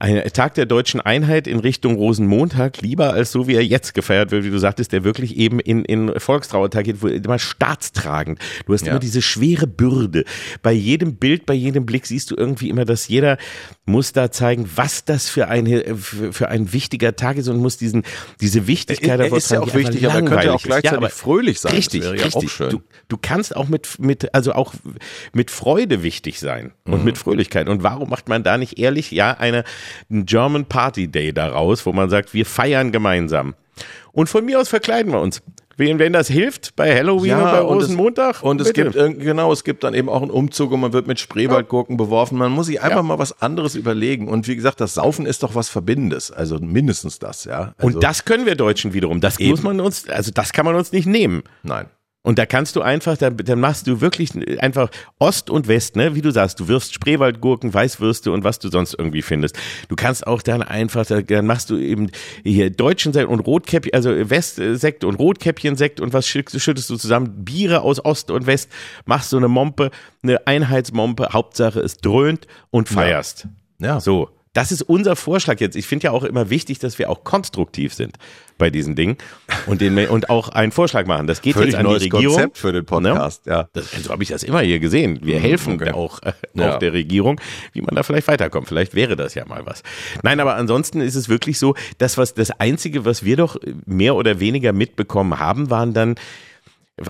ein Tag der deutschen Einheit in Richtung Rosenmontag lieber als so wie er jetzt gefeiert wird, wie du sagtest, der wirklich eben in, in Volkstrauertag geht, wo immer staatstragend. Du hast Ja. immer diese schwere Bürde. Bei jedem Bild, bei jedem Blick siehst du irgendwie immer, dass jeder muss da zeigen, was das für eine für, für ein wichtiger Tag ist und muss diesen diese Wichtigkeit Er davor ist ja auch wichtig, aber er könnte auch gleichzeitig aber fröhlich sein. Richtig, ja richtig. schön. Du, du kannst auch mit mit also auch mit Freude wichtig sein und Mhm. mit Fröhlichkeit. Und warum macht man da nicht ehrlich ja eine einen German Party Day daraus, wo man sagt, wir feiern gemeinsam. Und von mir aus verkleiden wir uns. Wenn, wenn das hilft bei Halloween und bei und es- Rosenmontag. Und es gibt genau, es gibt dann eben auch einen Umzug und man wird mit Spreewaldgurken beworfen. Man muss sich einfach Ja. mal was anderes überlegen. Und wie gesagt, das Saufen ist doch was Verbindendes. Also mindestens das, ja. Also, und das können wir Deutschen wiederum. Das muss man uns, also das kann man uns nicht nehmen. Nein. Und da kannst du einfach, dann, dann machst du wirklich einfach Ost und West, ne? Wie du sagst, du wirfst Spreewaldgurken, Weißwürste und was du sonst irgendwie findest. Du kannst auch dann einfach, dann machst du eben hier deutschen Sekt und Rotkäppchen, also Westsekt und Rotkäppchensekt und was schüttest schüttest du zusammen? Biere aus Ost und West, machst so eine Mompe, eine Einheitsmompe, Hauptsache es dröhnt und feierst. Ja. So. Das ist unser Vorschlag jetzt. Ich finde ja auch immer wichtig, dass wir auch konstruktiv sind bei diesen Dingen und, den, und auch einen Vorschlag machen. Das geht Völlig jetzt an neues die Regierung. Konzept für den Podcast, ja. Das, so habe ich das immer hier gesehen. Wir helfen okay. auch, äh, Ja. auch der Regierung, wie man da vielleicht weiterkommt. Vielleicht wäre das ja mal was. Nein, aber ansonsten ist es wirklich so, das was das einzige, was wir doch mehr oder weniger mitbekommen haben, waren dann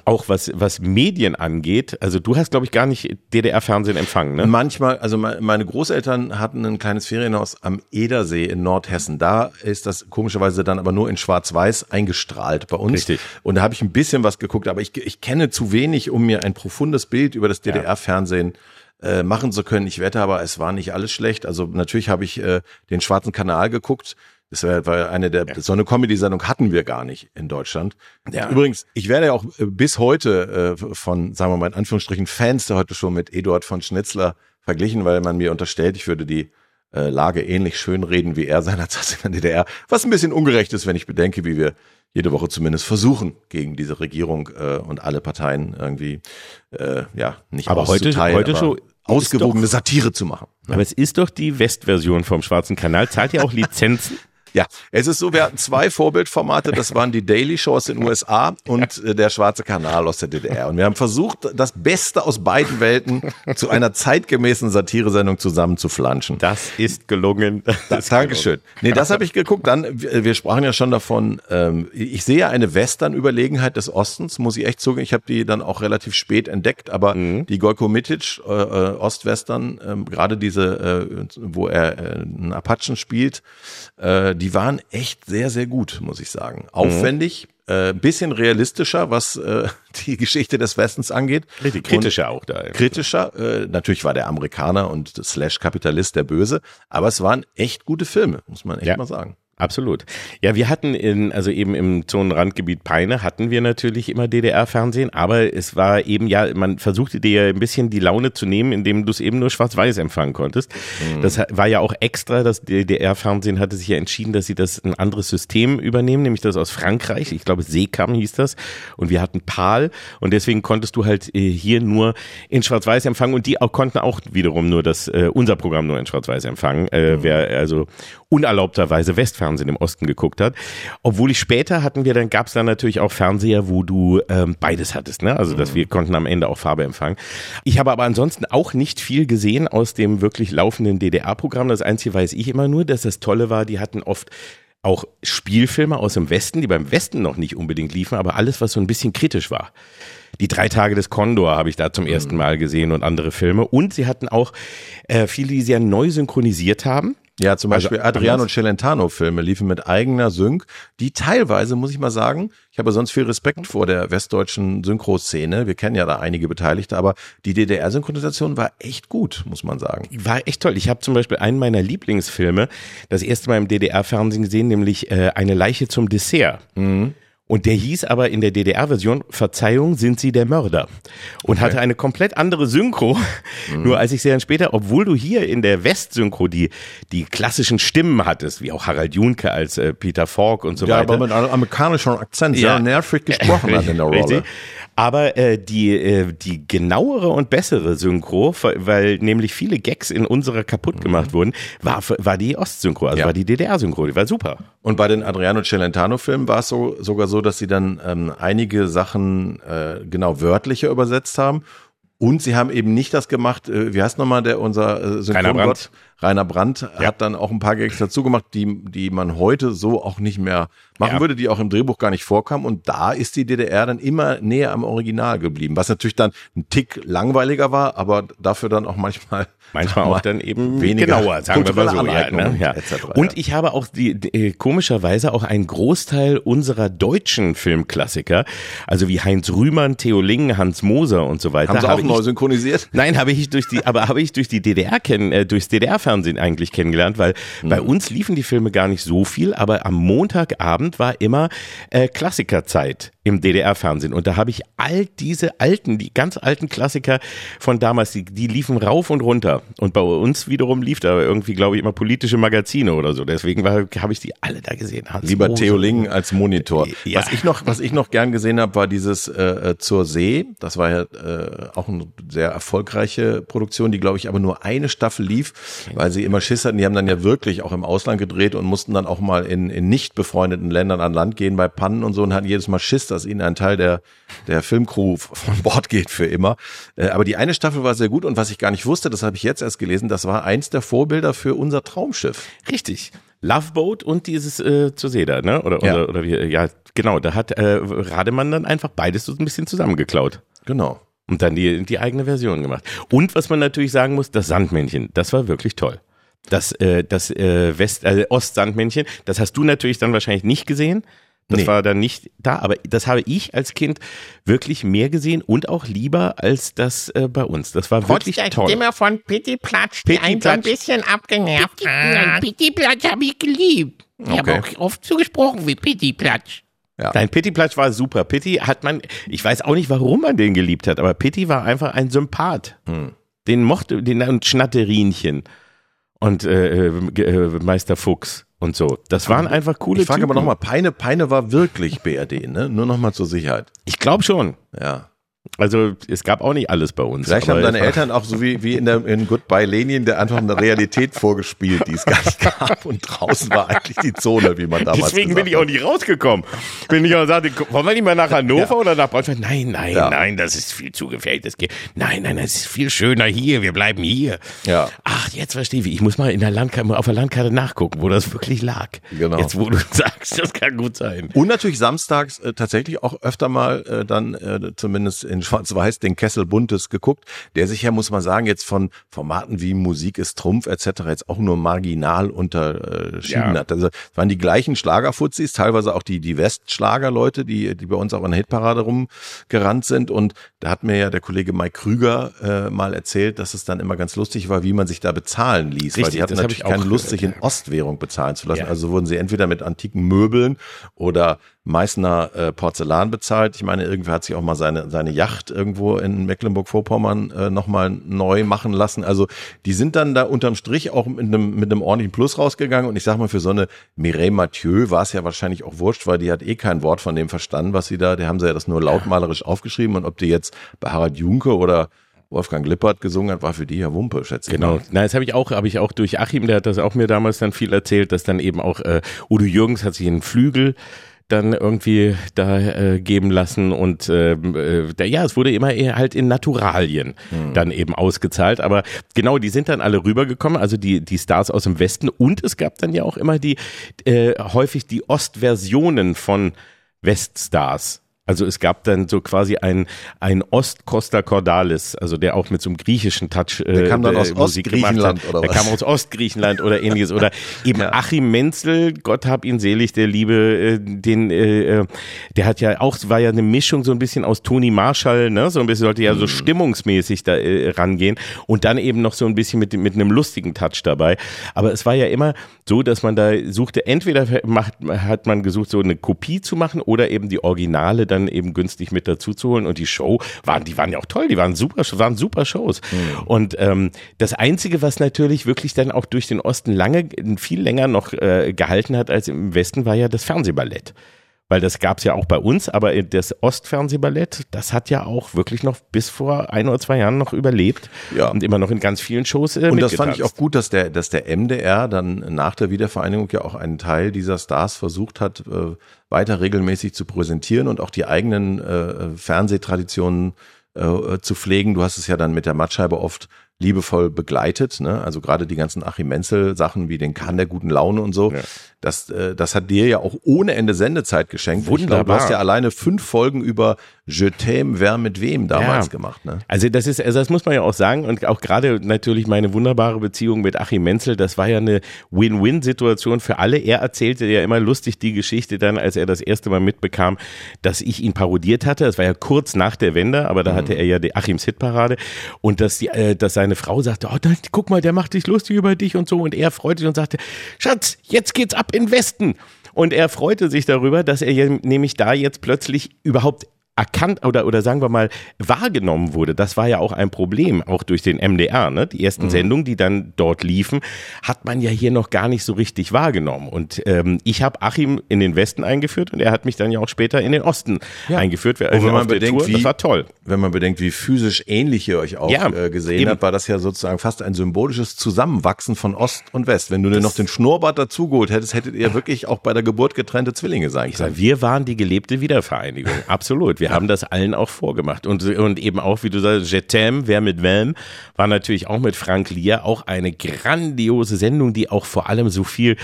auch was was Medien angeht. Also du hast glaube ich gar nicht DDR-Fernsehen empfangen, ne? Manchmal, also me- meine Großeltern hatten ein kleines Ferienhaus am Edersee in Nordhessen. Da ist das komischerweise dann aber nur in Schwarz-Weiß eingestrahlt bei uns. Richtig. Und da habe ich ein bisschen was geguckt, aber ich, ich kenne zu wenig, um mir ein profundes Bild über das DDR-Fernsehen äh, machen zu können. Ich wette aber, es war nicht alles schlecht. Also natürlich habe ich äh, den Schwarzen Kanal geguckt. Das war, eine der, so eine Comedy-Sendung hatten wir gar nicht in Deutschland. Ja. Übrigens, ich werde ja auch äh, bis heute äh, von, sagen wir mal in Anführungsstrichen, Fans der heute schon mit Eduard von Schnitzler verglichen, weil man mir unterstellt, ich würde die äh, Lage ähnlich schön reden wie er seinerzeit <laughs> in der DDR. Was ein bisschen ungerecht ist, wenn ich bedenke, wie wir jede Woche zumindest versuchen, gegen diese Regierung äh, und alle Parteien irgendwie äh, ja nicht Aber heute- heute aber ausgewogene doch- Satire zu machen. Aber es ist doch die Westversion vom Schwarzen Kanal. Zahlt ihr auch <laughs> Lizenzen? Ja, es ist so, wir hatten zwei Vorbildformate, das waren die Daily Show aus den USA und äh, der Schwarze Kanal aus der DDR. Und wir haben versucht, das Beste aus beiden Welten zu einer zeitgemäßen Satiresendung zusammenzuflanschen. Das ist gelungen. Das Das, ist Dankeschön. Nee, das habe ich geguckt. Dann, wir, wir sprachen ja schon davon, ähm, ich sehe eine Western-Überlegenheit des Ostens, muss ich echt zugeben. Ich habe die dann auch relativ spät entdeckt, aber die Golko Mitic, äh, äh, Ostwestern, ähm, gerade diese, äh, wo er äh, einen Apachen spielt, äh, die waren echt sehr, sehr gut, muss ich sagen. Aufwendig, äh, bisschen realistischer, was äh, <laughs> die Geschichte des Westens angeht. Richtig kritischer auch da. Kritischer, äh, natürlich war der Amerikaner und slash Kapitalist der Böse, aber es waren echt gute Filme, muss man echt Ja. mal sagen. Absolut. Ja, wir hatten in, also eben im Zonenrandgebiet Peine hatten wir natürlich immer DDR-Fernsehen, aber es war eben ja, man versuchte dir ein bisschen die Laune zu nehmen, indem du es eben nur schwarz-weiß empfangen konntest. Das ha- war ja auch extra, das DDR-Fernsehen hatte sich ja entschieden, dass sie das ein anderes System übernehmen, nämlich das aus Frankreich. Ich glaube, Seekam hieß das. Und wir hatten PAL und deswegen konntest du halt äh, hier nur in schwarz-weiß empfangen und die auch konnten auch wiederum nur das, äh, unser Programm nur in schwarz-weiß empfangen. Äh, Wer also unerlaubterweise Westfernsehen im Osten geguckt hat. Obwohl ich später hatten wir, dann gab es dann natürlich auch Fernseher, wo du ähm, beides hattest, ne? Also dass wir konnten am Ende auch Farbe empfangen. Ich habe aber ansonsten auch nicht viel gesehen aus dem wirklich laufenden DDR-Programm. Das Einzige weiß ich immer nur, dass das Tolle war, die hatten oft auch Spielfilme aus dem Westen, die beim Westen noch nicht unbedingt liefen, aber alles, was so ein bisschen kritisch war. Die drei Tage des Kondor habe ich da zum ersten Mal gesehen und andere Filme. Und sie hatten auch äh, viele, die sehr neu synchronisiert haben. Ja, zum Also Beispiel Adriano anders. Celentano-Filme liefen mit eigener Sync, die teilweise, muss ich mal sagen, ich habe sonst viel Respekt vor der westdeutschen Synchroszene. Wir kennen ja da einige Beteiligte, aber die DDR-Synchronisation war echt gut, muss man sagen. War echt toll. Ich habe zum Beispiel einen meiner Lieblingsfilme das erste Mal im DDR-Fernsehen gesehen, nämlich äh, Eine Leiche zum Dessert. Und der hieß aber in der DDR-Version Verzeihung, sind Sie der Mörder? Und hatte eine komplett andere Synchro. Nur als ich sehr dann später, obwohl du hier in der West-Synchro die, die klassischen Stimmen hattest, wie auch Harald Junke als äh, Peter Falk und so Ja, weiter. aber mit einem amerikanischen Akzent Ja. sehr nervig gesprochen hat in der <laughs> Rolle. Richtig. Aber äh, die, äh, die genauere und bessere Synchro, weil nämlich viele Gags in unserer kaputt gemacht wurden, war, war die Ostsynchro, also Ja. war die DDR-Synchro, die war super. Und bei den Adriano Celentano-Filmen war es so, sogar so, dass sie dann ähm, einige Sachen äh, genau wörtlicher übersetzt haben. Und sie haben eben nicht das gemacht, äh, wie heißt nochmal der unser äh, Synchrongott? Rainer Brandt Ja. hat dann auch ein paar Gags dazu gemacht, die, die man heute so auch nicht mehr machen Ja. würde, die auch im Drehbuch gar nicht vorkamen. Und da ist die DDR dann immer näher am Original geblieben, was natürlich dann ein Tick langweiliger war, aber dafür dann auch manchmal <laughs> Manchmal auch dann eben weniger genauer, sagen wir mal so. Ja, ne? Ja. etc., Und ich habe auch die, die äh, komischerweise auch einen Großteil unserer deutschen Filmklassiker, also wie Heinz Rühmann, Theo Lingen, Hans Moser und so weiter. haben sie auch habe neu synchronisiert. Nein, habe ich durch die, aber habe ich durch die DDR kennen, äh, durchs DDR-Fernsehen eigentlich kennengelernt, weil bei uns liefen die Filme gar nicht so viel, aber am Montagabend war immer äh, Klassikerzeit im DDR-Fernsehen und da habe ich all diese alten, die ganz alten Klassiker von damals, die, die liefen rauf und runter und bei uns wiederum lief da irgendwie, glaube ich, immer politische Magazine oder so. Deswegen habe ich die alle da gesehen. Hans Lieber Moser. Theo Lingen als Monitor. Ja. Was ich noch, was ich noch gern gesehen habe, war dieses äh, äh, zur See. Das war ja äh, auch eine sehr erfolgreiche Produktion, die glaube ich aber nur eine Staffel lief, weil sie immer Schiss hatten. Die haben dann ja wirklich auch im Ausland gedreht und mussten dann auch mal in, in nicht befreundeten Ländern an Land gehen bei Pannen und so und hatten jedes Mal Schiss, dass ihnen ein Teil der der Filmcrew <laughs> von Bord geht für immer. Äh, aber die eine Staffel war sehr gut und was ich gar nicht wusste, das habe ich jetzt erst gelesen, das war eins der Vorbilder für unser Traumschiff. Richtig. Love Boat und dieses äh, zur See da, ne? Oder, Ja. oder, oder wie, ja, genau, da hat äh, Rademann dann einfach beides so ein bisschen zusammengeklaut. Genau. Und dann die, die eigene Version gemacht. Und was man natürlich sagen muss, das Sandmännchen, das war wirklich toll. Das, äh, das äh, West, äh, Ostsandmännchen, das hast du natürlich dann wahrscheinlich nicht gesehen. Das Nee. war dann nicht da, aber das habe ich als Kind wirklich mehr gesehen und auch lieber als das äh, bei uns. Das war wirklich Trotz der toll. Stimme von Pitti Platsch, die Pitti einen so ein Platsch. bisschen abgenervt hat. Pitti Platsch habe ich geliebt. Ich habe Okay. auch oft so gesprochen wie Pitti Platsch. Dein Pitti-Platsch war super. Pitti hat man, ich weiß auch nicht, warum man den geliebt hat, aber Pitti war einfach ein Sympath. Hm. Den mochte, den und Schnatterinchen und äh, äh, äh, Meister Fuchs und so. Das waren einfach coole Ich frage aber nochmal, Peine, Peine war wirklich BRD, ne? Nur nochmal zur Sicherheit. Ich glaube schon. Ja. Also es gab auch nicht alles bei uns. Vielleicht haben deine Eltern auch so wie, wie in, der, in Goodbye Lenin der einfach eine Realität vorgespielt, die es gar nicht gab. Und draußen war eigentlich die Zone, wie man damals Deswegen bin ich auch nicht rausgekommen. Wenn ich auch sagte, wollen wir nicht mal nach Hannover oder nach Braunschweig? Nein, nein, Ja. nein, das ist viel zu gefährlich. Das geht. Nein, nein, das ist viel schöner hier. Wir bleiben hier. Ja. Ach, jetzt verstehe ich. Ich muss mal in der Landkarte, auf der Landkarte nachgucken, wo das wirklich lag. Genau. Jetzt, wo du <laughs> sagst, das kann gut sein. Und natürlich samstags äh, tatsächlich auch öfter mal äh, dann äh, zumindest in Schwarz-Weiß den Kessel Buntes geguckt, der sich ja, muss man sagen, jetzt von Formaten wie Musik ist Trumpf etc. jetzt auch nur marginal unterschieden Ja. hat. Also es waren die gleichen Schlagerfuzis, teilweise auch die, die Westschlagerleute, die, die bei uns auch in der Hitparade rumgerannt sind. Und da hat mir ja der Kollege Mike Krüger äh, mal erzählt, dass es dann immer ganz lustig war, wie man sich da bezahlen ließ. weil Richtig, die hatten natürlich keine Lust, sich in. Ostwährung bezahlen zu lassen. Ja. Also wurden sie entweder mit antiken Möbeln oder Meißner äh, Porzellan bezahlt. Ich meine, irgendwer hat sich auch mal seine, seine Yacht irgendwo in Mecklenburg-Vorpommern äh, nochmal neu machen lassen. Also die sind dann da unterm Strich auch mit einem, mit einem ordentlichen Plus rausgegangen. Und ich sag mal, für so eine Mireille Mathieu war es ja wahrscheinlich auch wurscht, weil die hat eh kein Wort von dem verstanden, was sie da, die haben sie ja das nur lautmalerisch aufgeschrieben. Und ob die jetzt bei Harald Junke oder Wolfgang Lippert gesungen hat, war für die ja Wumpe, schätze ich Genau. mal. Na, das habe ich auch, habe ich auch durch Achim, der hat das auch mir damals dann viel erzählt, dass dann eben auch äh, Udo Jürgens hat sich einen Flügel dann irgendwie da äh, geben lassen und ähm, äh, der, ja, es wurde immer eher halt in Naturalien dann eben ausgezahlt, aber genau, die sind dann alle rübergekommen, also die die Stars aus dem Westen. Und es gab dann ja auch immer die äh, häufig die Ostversionen von Weststars. Also es gab dann so quasi ein, ein Ost-Costa Cordalis, also der auch mit so einem griechischen Touch äh, Der kam dann äh, aus Musik Ostgriechenland oder Der was? kam aus Ostgriechenland oder ähnliches. Oder <laughs> eben Ja. Achim Menzel, Gott hab ihn selig, der Liebe, äh, den, äh, äh, der hat ja auch, war ja eine Mischung so ein bisschen aus Toni Marshall, ne? So ein bisschen sollte ja Mhm. so stimmungsmäßig da äh, rangehen und dann eben noch so ein bisschen mit, mit einem lustigen Touch dabei. Aber es war ja immer so, dass man da suchte, entweder macht, hat man gesucht, so eine Kopie zu machen oder eben die Originale dann eben günstig mit dazu zu holen. Und die Show waren, die waren ja auch toll, die waren super, waren super Shows. Und ähm, das Einzige, was natürlich wirklich dann auch durch den Osten lange, viel länger noch äh, gehalten hat als im Westen, war ja das Fernsehballett. Weil das gab's ja auch bei uns, aber das Ostfernsehballett, das hat ja auch wirklich noch bis vor ein oder zwei Jahren noch überlebt Ja. und immer noch in ganz vielen Shows äh, Und das fand ich auch gut, dass der, dass der MDR dann nach der Wiedervereinigung ja auch einen Teil dieser Stars versucht hat, äh, weiter regelmäßig zu präsentieren und auch die eigenen äh, Fernsehtraditionen äh, zu pflegen. Du hast es ja dann mit der Mattscheibe oft liebevoll begleitet, ne? Also gerade die ganzen Achim Menzel Sachen wie den Kahn der guten Laune und so. Ja. Das, äh, das hat dir ja auch ohne Ende Sendezeit geschenkt. Glaube, du Wunderbar. hast ja alleine fünf Folgen über Je t'aime, wer mit wem damals Ja. gemacht, ne? Also das ist, also das muss man ja auch sagen und auch gerade natürlich meine wunderbare Beziehung mit Achim Menzel, das war ja eine Win-Win-Situation für alle. Er erzählte ja immer lustig die Geschichte dann, als er das erste Mal mitbekam, dass ich ihn parodiert hatte. Das war ja kurz nach der Wende, aber da hatte er ja die Achims Hitparade und dass die, äh, dass seine Frau sagte, oh, dann, guck mal, der macht sich lustig über dich und so und er freute sich und sagte, Schatz, jetzt geht's ab in Westen. Und er freute sich darüber, dass er nämlich da jetzt plötzlich überhaupt erkannt oder, oder sagen wir mal wahrgenommen wurde. Das war ja auch ein Problem, auch durch den MDR. Ne? Die ersten Sendungen, die dann dort liefen, hat man ja hier noch gar nicht so richtig wahrgenommen. Und ähm, ich habe Achim in den Westen eingeführt und er hat mich dann ja auch später in den Osten eingeführt. Also Und wenn man auf der bedenkt, Tour, wie- das war toll. wenn man bedenkt, wie physisch ähnlich ihr euch auch Ja, äh, gesehen eben. habt, war das ja sozusagen fast ein symbolisches Zusammenwachsen von Ost und West. Wenn du dir noch den Schnurrbart dazugeholt hättest, hättet ihr wirklich auch bei der Geburt getrennte Zwillinge sein können. Wir waren die gelebte Wiedervereinigung, absolut. Wir haben das allen auch vorgemacht. Und, und eben auch, wie du sagst, Je t'aime, wer mit wem, war natürlich auch mit Frank Lier auch eine grandiose Sendung, die auch vor allem so viel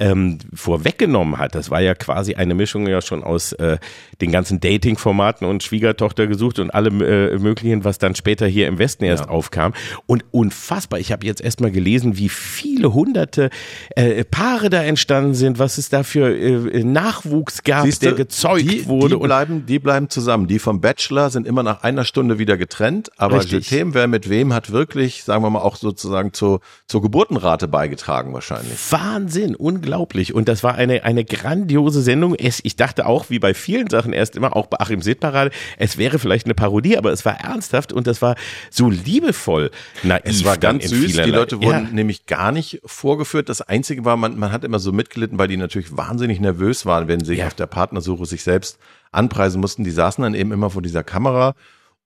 ähm, vorweggenommen hat. Das war ja quasi eine Mischung ja schon aus äh, den ganzen Dating-Formaten und Schwiegertochter gesucht und allem äh, möglichen, was dann später hier im Westen erst aufkam. Und unfassbar, ich habe jetzt erst mal gelesen, wie viele hunderte äh, Paare da entstanden sind, was es da für äh, Nachwuchs gab, Siehst der gezeugt die, wurde. Die bleiben, die bleiben zusammen. Die vom Bachelor sind immer nach einer Stunde wieder getrennt. Aber Richtig. T'aime, wer mit wem, hat wirklich, sagen wir mal, auch sozusagen zur, zur Geburtenrate beigetragen wahrscheinlich. Wahnsinn, unglaublich. Und das war eine, eine grandiose Sendung. Es, ich dachte auch, wie bei vielen Sachen erst immer, auch bei Achim Sittparade, es wäre vielleicht eine Parodie, aber es war ernsthaft und das war so liebevoll naiv. Es war ganz süß. Die Leute wurden Ja. nämlich gar nicht vorgeführt. Das Einzige war, man, man hat immer so mitgelitten, weil die natürlich wahnsinnig nervös waren, wenn sie sich Ja. auf der Partnersuche sich selbst anpreisen mussten. Die saßen dann eben immer vor dieser Kamera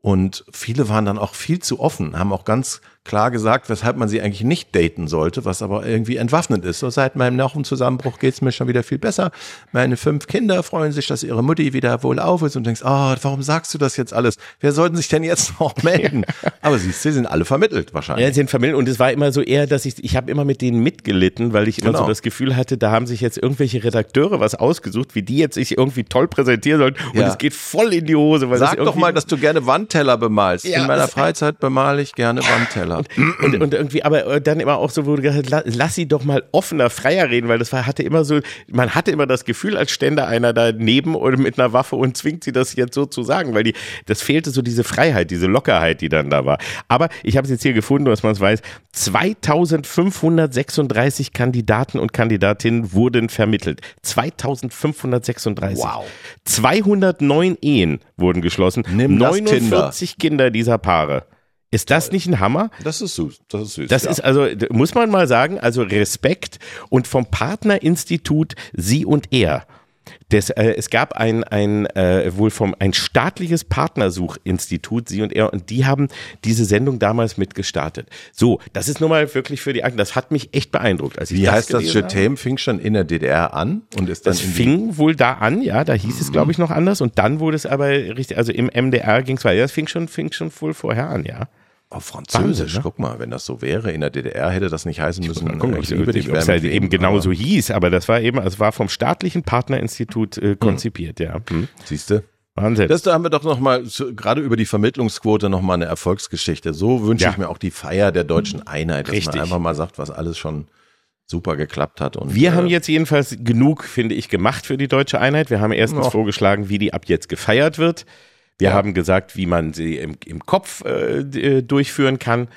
Und viele waren dann auch viel zu offen, haben auch ganz klar gesagt, weshalb man sie eigentlich nicht daten sollte, was aber irgendwie entwaffnend ist. So seit meinem Nervenzusammenbruch geht's mir schon wieder viel besser. Meine fünf Kinder freuen sich, dass ihre Mutti wieder wohlauf ist und denkst, oh, warum sagst du das jetzt alles? Wer sollten sich denn jetzt noch <laughs> melden? Aber siehst du, sie sind alle vermittelt wahrscheinlich. Ja, sind vermittelt und es war immer so eher, dass ich, ich habe immer mit denen mitgelitten, weil ich immer Genau. so das Gefühl hatte, da haben sich jetzt irgendwelche Redakteure was ausgesucht, wie die jetzt sich irgendwie toll präsentieren sollen und Ja. es geht voll in die Hose. Weil Sag doch mal, dass du gerne Wandteller bemalst. Ja, In meiner Freizeit bemale ich gerne Wandteller. Und, und irgendwie, aber äh, dann immer auch so, wo du gesagt hast, la- lass sie doch mal offener, freier reden, weil das war, hatte immer so, man hatte immer das Gefühl, als stände einer daneben oder mit einer Waffe und zwingt sie das jetzt so zu sagen, weil die, das fehlte so diese Freiheit, diese Lockerheit, die dann da war. Aber ich habe es jetzt hier gefunden, dass man es weiß, 2536 Kandidaten und Kandidatinnen wurden vermittelt. 2536. Wow. 209 Ehen wurden geschlossen. Nimm das 49 Kinder dieser Paare. Ist das nicht ein Hammer? Das ist süß. Das ist süß. Das ja. ist also, muss man mal sagen, also Respekt und vom Partnerinstitut Sie und Er. Das, äh, es gab ein, ein äh, wohl vom ein staatliches Partnersuchinstitut Sie und Er und die haben diese Sendung damals mitgestartet. So, das ist nun mal wirklich für die Akten. Das hat mich echt beeindruckt, als ich Wie das heißt das? Jetem fing schon in der DDR an und ist dann Das fing wohl da an, ja, da hieß es, glaube ich, noch anders und dann wurde es aber richtig, also im MDR ging es weiter. Das fing schon, fing schon wohl vorher an, ja. Auf Französisch. Wahnsinn, ne? Guck mal, wenn das so wäre, in der DDR hätte das nicht heißen müssen. Gucken, äh, ich es liebe dich, ob es halt eben genau aber- so hieß, aber das war eben, es war vom staatlichen Partnerinstitut äh, konzipiert, ja. Hm. Siehste? Wahnsinn. Das da haben wir doch noch mal so, gerade über die Vermittlungsquote noch mal eine Erfolgsgeschichte. So wünsche Ja. ich mir auch die Feier der deutschen Einheit, dass Richtig. man einfach mal sagt, was alles schon super geklappt hat. Und, wir äh, haben jetzt jedenfalls genug, finde ich, gemacht für die deutsche Einheit. Wir haben erstens Ja. vorgeschlagen, wie die ab jetzt gefeiert wird. Wir Ja. haben gesagt, wie man sie im, im Kopf äh, äh, durchführen kann.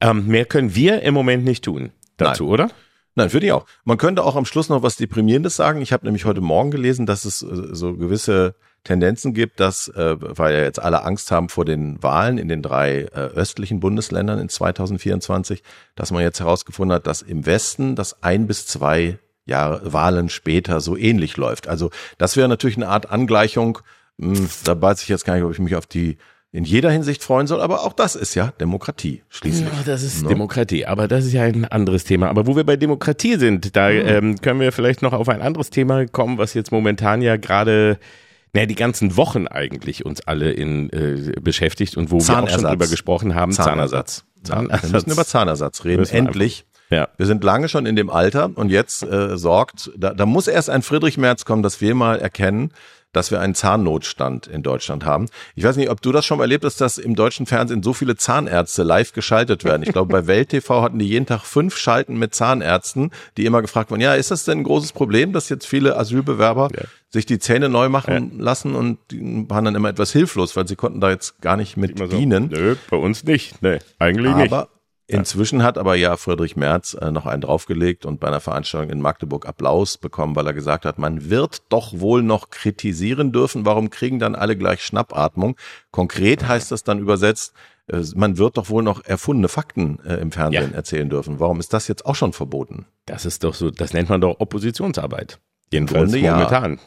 Ähm, mehr können wir im Moment nicht tun dazu, oder? Nein, finde ich auch. Man könnte auch am Schluss noch was Deprimierendes sagen. Ich habe nämlich heute Morgen gelesen, dass es äh, so gewisse Tendenzen gibt, dass, äh, weil ja jetzt alle Angst haben vor den Wahlen in den drei äh, östlichen Bundesländern in 2024, dass man jetzt herausgefunden hat, dass im Westen das ein bis zwei Jahre Wahlen später so ähnlich läuft. Also das wäre natürlich eine Art Angleichung. Hm, Da weiß ich jetzt gar nicht, ob ich mich auf die in jeder Hinsicht freuen soll, aber auch das ist ja Demokratie schließlich. Ja, das ist Ne? Demokratie, aber das ist ja ein anderes Thema. Aber wo wir bei Demokratie sind, da ähm, können wir vielleicht noch auf ein anderes Thema kommen, was jetzt momentan ja gerade, naja, die ganzen Wochen eigentlich uns alle in, äh, beschäftigt und wo wir auch schon Zahnersatz. drüber gesprochen haben. Zahnersatz. Ja, wir Zahnersatz. müssen über Zahnersatz reden. Endlich. Ja. Wir sind lange schon in dem Alter und jetzt äh, sorgt, da, da muss erst ein Friedrich Merz kommen, dass wir mal erkennen, dass wir einen Zahnnotstand in Deutschland haben. Ich weiß nicht, ob du das schon mal erlebt hast, dass im deutschen Fernsehen so viele Zahnärzte live geschaltet werden. Ich glaube, bei Welt TV hatten die jeden Tag fünf Schalten mit Zahnärzten, die immer gefragt wurden, ja, ist das denn ein großes Problem, dass jetzt viele Asylbewerber Ja. sich die Zähne neu machen lassen und die waren dann immer etwas hilflos, weil sie konnten da jetzt gar nicht mit so, dienen. Nö, bei uns nicht. Nee, eigentlich nicht. Inzwischen hat aber ja Friedrich Merz äh, noch einen draufgelegt und bei einer Veranstaltung in Magdeburg Applaus bekommen, weil er gesagt hat, man wird doch wohl noch kritisieren dürfen. Warum kriegen dann alle gleich Schnappatmung? Konkret heißt das dann übersetzt, äh, man wird doch wohl noch erfundene Fakten äh, im Fernsehen Ja. erzählen dürfen. Warum ist das jetzt auch schon verboten? Das ist doch so, das nennt man doch Oppositionsarbeit. Jedenfalls Grunde ja. momentan,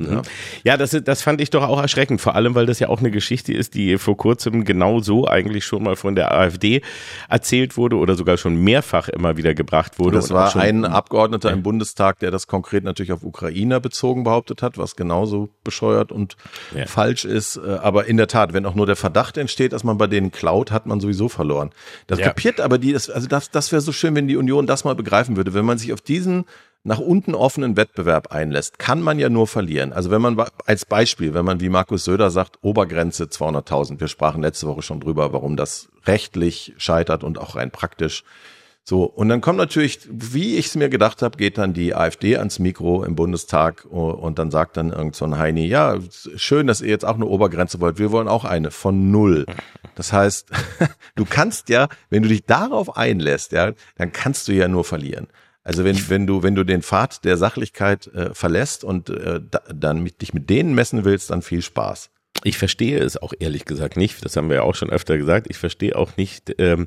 ja. Mhm. Ja, das, das fand ich doch auch erschreckend, vor allem, weil das ja auch eine Geschichte ist, die vor kurzem genau so eigentlich schon mal von der AfD erzählt wurde oder sogar schon mehrfach immer wieder gebracht wurde. Das und war ein Abgeordneter im Bundestag, der das konkret natürlich auf Ukrainer bezogen behauptet hat, was genauso bescheuert und Ja. falsch ist. Äh, Aber in der Tat, wenn auch nur der Verdacht entsteht, dass man bei denen klaut, hat man sowieso verloren. Das Ja. kapiert aber die, also das, das wäre so schön, wenn die Union das mal begreifen würde. Wenn man sich auf diesen nach unten offenen Wettbewerb einlässt, kann man ja nur verlieren. Also wenn man als Beispiel, wenn man wie Markus Söder sagt, Obergrenze 200.000. Wir sprachen letzte Woche schon drüber, warum das rechtlich scheitert und auch rein praktisch. So, und dann kommt natürlich, wie ich es mir gedacht habe, geht dann die AfD ans Mikro im Bundestag und dann sagt dann irgend so ein Heini, ja, schön, dass ihr jetzt auch eine Obergrenze wollt. Wir wollen auch eine von null. Das heißt, <laughs> du kannst ja, wenn du dich darauf einlässt, ja, dann kannst du ja nur verlieren. Also wenn, wenn du, wenn du den Pfad der Sachlichkeit äh, verlässt und äh, da, dann mit, dich mit denen messen willst, dann viel Spaß. Ich verstehe es auch ehrlich gesagt nicht, das haben wir ja auch schon öfter gesagt, ich verstehe auch nicht, ähm,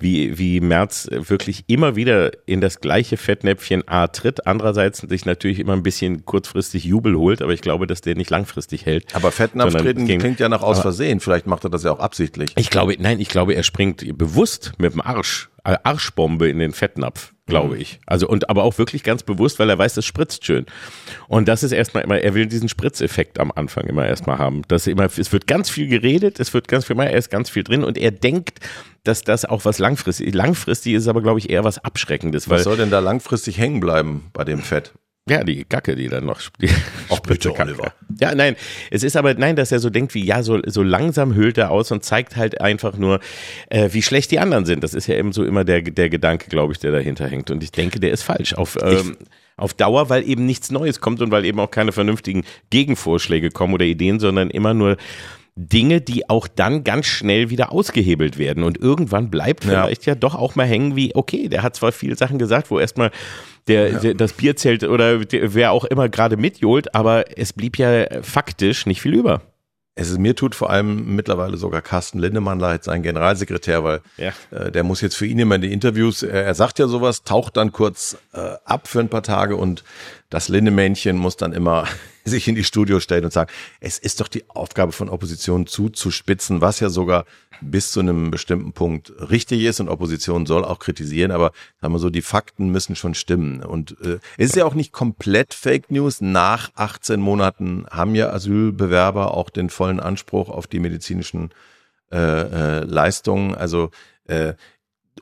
wie, wie Merz wirklich immer wieder in das gleiche Fettnäpfchen A tritt, andererseits sich natürlich immer ein bisschen kurzfristig Jubel holt, aber ich glaube, dass der nicht langfristig hält. Aber Fettnapftreten Sondern ging- klingt ja nach aus Versehen. Vielleicht macht er das ja auch absichtlich. Ich glaube, nein, ich glaube, er springt bewusst mit dem Arsch, äh, Arschbombe in den Fettnapf, glaube ich. Also und aber auch wirklich ganz bewusst, weil er weiß, das spritzt schön. Und das ist erstmal immer, er will diesen Spritzeffekt am Anfang immer erstmal haben. Dass immer, es wird ganz viel geredet, es wird ganz viel, er ist ganz viel drin und er denkt, dass das auch was langfristig, langfristig ist aber, glaube ich, eher was Abschreckendes, weil Was soll denn da langfristig hängen bleiben bei dem Fett? Ja, die Gacke, die dann noch die <laughs> Ach, bitte, Spritze- Oliver. Ja, nein, es ist aber, nein, dass er so denkt wie, ja, so, so langsam hüllt er aus und zeigt halt einfach nur, äh, wie schlecht die anderen sind. Das ist ja eben so immer der, der Gedanke, glaube ich, der dahinter hängt. Und ich denke, der ist falsch. Auf, ähm, auf Dauer, weil eben nichts Neues kommt und weil eben auch keine vernünftigen Gegenvorschläge kommen oder Ideen, sondern immer nur Dinge, die auch dann ganz schnell wieder ausgehebelt werden. Und irgendwann bleibt Ja. vielleicht ja doch auch mal hängen wie, okay, der hat zwar viele Sachen gesagt, wo erstmal der, der das Bierzelt oder der, wer auch immer gerade mitjohlt, aber es blieb ja faktisch nicht viel über. Es ist, mir tut vor allem mittlerweile sogar Carsten Lindemann leid, sein Generalsekretär, weil Ja. äh, der muss jetzt für ihn immer in die Interviews, er, er sagt ja sowas, taucht dann kurz äh, ab für ein paar Tage und das Lindemännchen muss dann immer <laughs> sich in die Studio stellen und sagen, es ist doch die Aufgabe von Opposition zuzuspitzen, was ja sogar bis zu einem bestimmten Punkt richtig ist und Opposition soll auch kritisieren, aber sagen wir so, die Fakten müssen schon stimmen. Und äh, es ist ja auch nicht komplett Fake News. Nach 18 Monaten haben ja Asylbewerber auch den vollen Anspruch auf die medizinischen äh, äh, Leistungen. Also äh,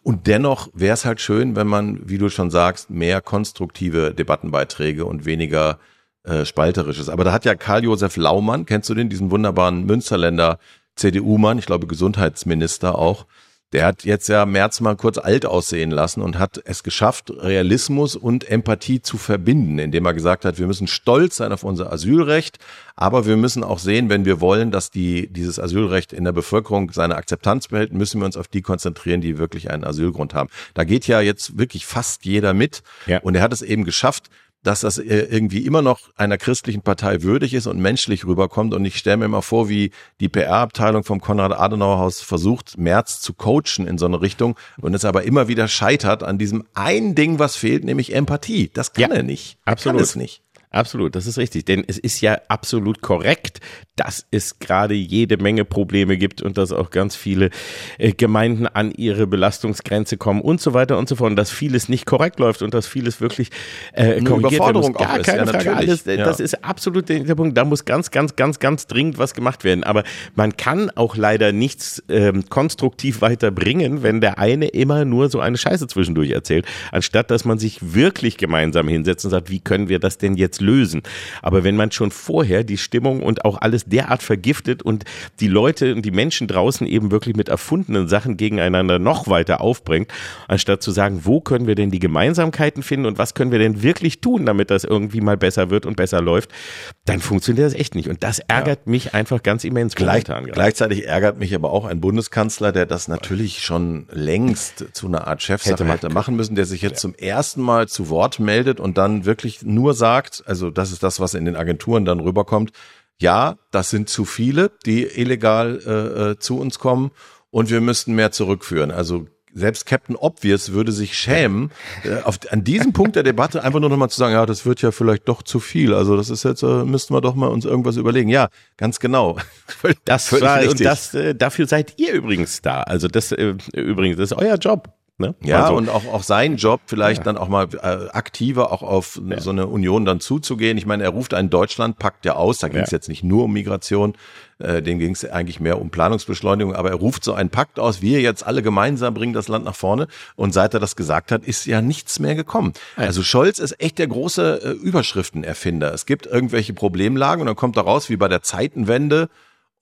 und dennoch wäre es halt schön, wenn man, wie du schon sagst, mehr konstruktive Debattenbeiträge und weniger äh, spalterisches. Aber da hat ja Karl-Josef Laumann, kennst du den, diesen wunderbaren Münsterländer CDU-Mann, ich glaube Gesundheitsminister auch, der hat jetzt ja Merz mal kurz alt aussehen lassen und hat es geschafft, Realismus und Empathie zu verbinden, indem er gesagt hat, wir müssen stolz sein auf unser Asylrecht, aber wir müssen auch sehen, wenn wir wollen, dass die, dieses Asylrecht in der Bevölkerung seine Akzeptanz behält, müssen wir uns auf die konzentrieren, die wirklich einen Asylgrund haben. Da geht ja jetzt wirklich fast jeder mit Ja. und er hat es eben geschafft, dass das äh, irgendwie immer noch einer christlichen Partei würdig ist und menschlich rüberkommt. Und ich stelle mir immer vor, wie die PR-Abteilung vom Konrad-Adenauer-Haus versucht, Merz zu coachen in so eine Richtung und es aber immer wieder scheitert an diesem einen Ding, was fehlt, nämlich Empathie. Das kann Ja, er nicht. absolut. Kann es nicht. Absolut, das ist richtig. Denn es ist ja absolut korrekt, dass es gerade jede Menge Probleme gibt und dass auch ganz viele äh, Gemeinden an ihre Belastungsgrenze kommen und so weiter und so fort. Und dass vieles nicht korrekt läuft und dass vieles wirklich äh, Eine korrigiert werden muss. Gar ist, keine ja, Frage. Alles, äh, Ja. Das ist absolut der, der Punkt. Da muss ganz, ganz, ganz, ganz dringend was gemacht werden. Aber man kann auch leider nichts ähm, konstruktiv weiterbringen, wenn der eine immer nur so eine Scheiße zwischendurch erzählt, anstatt dass man sich wirklich gemeinsam hinsetzt und sagt, wie können wir das denn jetzt lösen? Aber wenn man schon vorher die Stimmung und auch alles derart vergiftet und die Leute und die Menschen draußen eben wirklich mit erfundenen Sachen gegeneinander noch weiter aufbringt, anstatt zu sagen, wo können wir denn die Gemeinsamkeiten finden und was können wir denn wirklich tun, damit das irgendwie mal besser wird und besser läuft, dann funktioniert das echt nicht. Und das ärgert mich einfach ganz immens Gleich, gleichzeitig ärgert mich aber auch ein Bundeskanzler, der das natürlich schon längst zu einer Art Chefsache Hätte hätte, machen machen müssen, der sich jetzt zum ersten Mal zu Wort meldet und dann wirklich nur sagt, also das ist das, was in den Agenturen dann rüberkommt, ja, das sind zu viele, die illegal äh, äh, zu uns kommen und wir müssten mehr zurückführen. Also selbst Captain Obvious würde sich schämen, <laughs> äh, auf, an diesem Punkt der Debatte einfach nur nochmal zu sagen, ja, das wird ja vielleicht doch zu viel. Also das ist jetzt, äh, müssten wir doch mal uns irgendwas überlegen. Ja, ganz genau. <laughs> Das war, und das, äh, dafür seid ihr übrigens da. Also das, äh, übrigens, das ist euer Job. Ne? Ja, also, und auch, auch sein Job vielleicht dann auch mal äh, aktiver auch auf so eine Union dann zuzugehen. Ich meine, er ruft einen Deutschlandpakt ja aus, da ging es Ja. jetzt nicht nur um Migration, äh, dem ging es eigentlich mehr um Planungsbeschleunigung, aber er ruft so einen Pakt aus, wir jetzt alle gemeinsam bringen das Land nach vorne und seit er das gesagt hat, ist ja nichts mehr gekommen. Also Scholz ist echt der große äh, Überschriftenerfinder. Es gibt irgendwelche Problemlagen und dann kommt da raus, wie bei der Zeitenwende,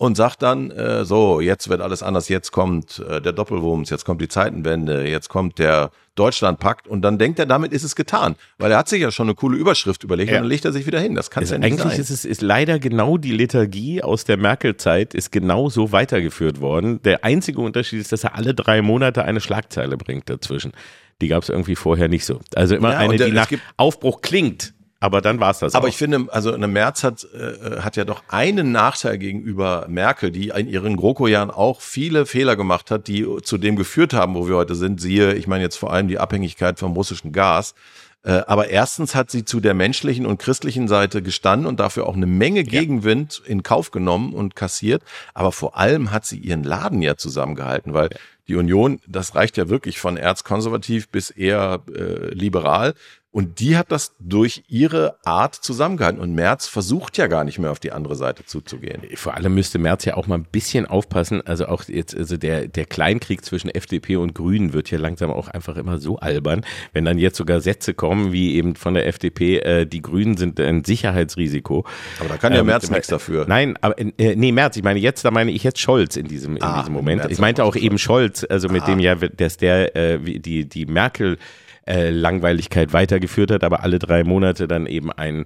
und sagt dann, äh, so, jetzt wird alles anders, jetzt kommt äh, der Doppelwumms, jetzt kommt die Zeitenwende, jetzt kommt der Deutschlandpakt und dann denkt er, damit ist es getan. Weil er hat sich ja schon eine coole Überschrift überlegt Ja. und dann legt er sich wieder hin. Das kann Also ja nicht eigentlich sein. ist es ist leider genau die Liturgie aus der Merkel-Zeit ist genau so weitergeführt worden. Der einzige Unterschied ist, dass er alle drei Monate eine Schlagzeile bringt dazwischen. Die gab es irgendwie vorher nicht so. Also immer Ja, eine, die es nach Aufbruch klingt, aber dann war es das Aber auch. ich finde, also eine Merz hat, äh, hat ja doch einen Nachteil gegenüber Merkel, die in ihren GroKo-Jahren auch viele Fehler gemacht hat, die zu dem geführt haben, wo wir heute sind. Siehe, ich meine jetzt vor allem die Abhängigkeit vom russischen Gas. Äh, aber erstens hat sie zu der menschlichen und christlichen Seite gestanden und dafür auch eine Menge Gegenwind in Kauf genommen und kassiert. Aber vor allem hat sie ihren Laden ja zusammengehalten, weil die Union, das reicht ja wirklich von erzkonservativ bis eher äh, liberal. Und die hat das durch ihre Art zusammengehalten. Und Merz versucht ja gar nicht mehr auf die andere Seite zuzugehen. Vor allem müsste Merz ja auch mal ein bisschen aufpassen. Also auch jetzt, also der, der Kleinkrieg zwischen FDP und Grünen wird hier langsam auch einfach immer so albern. Wenn dann jetzt sogar Sätze kommen, wie eben von der FDP, äh, die Grünen sind ein Sicherheitsrisiko. Aber da kann ja Ähm, Merz nichts dafür. Nein, aber äh, nee, Merz, ich meine jetzt, da meine ich jetzt Scholz in diesem, in Ah, diesem Moment. Ich meinte auch auch eben Scholz, also mit dem ja, dass der äh, die, die Merkel äh, Langweiligkeit weitergeführt hat, aber alle drei Monate dann eben ein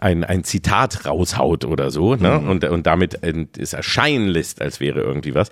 ein, ein Zitat raushaut oder so, ne? Mhm. Und, und damit es erscheinen lässt, als wäre irgendwie was.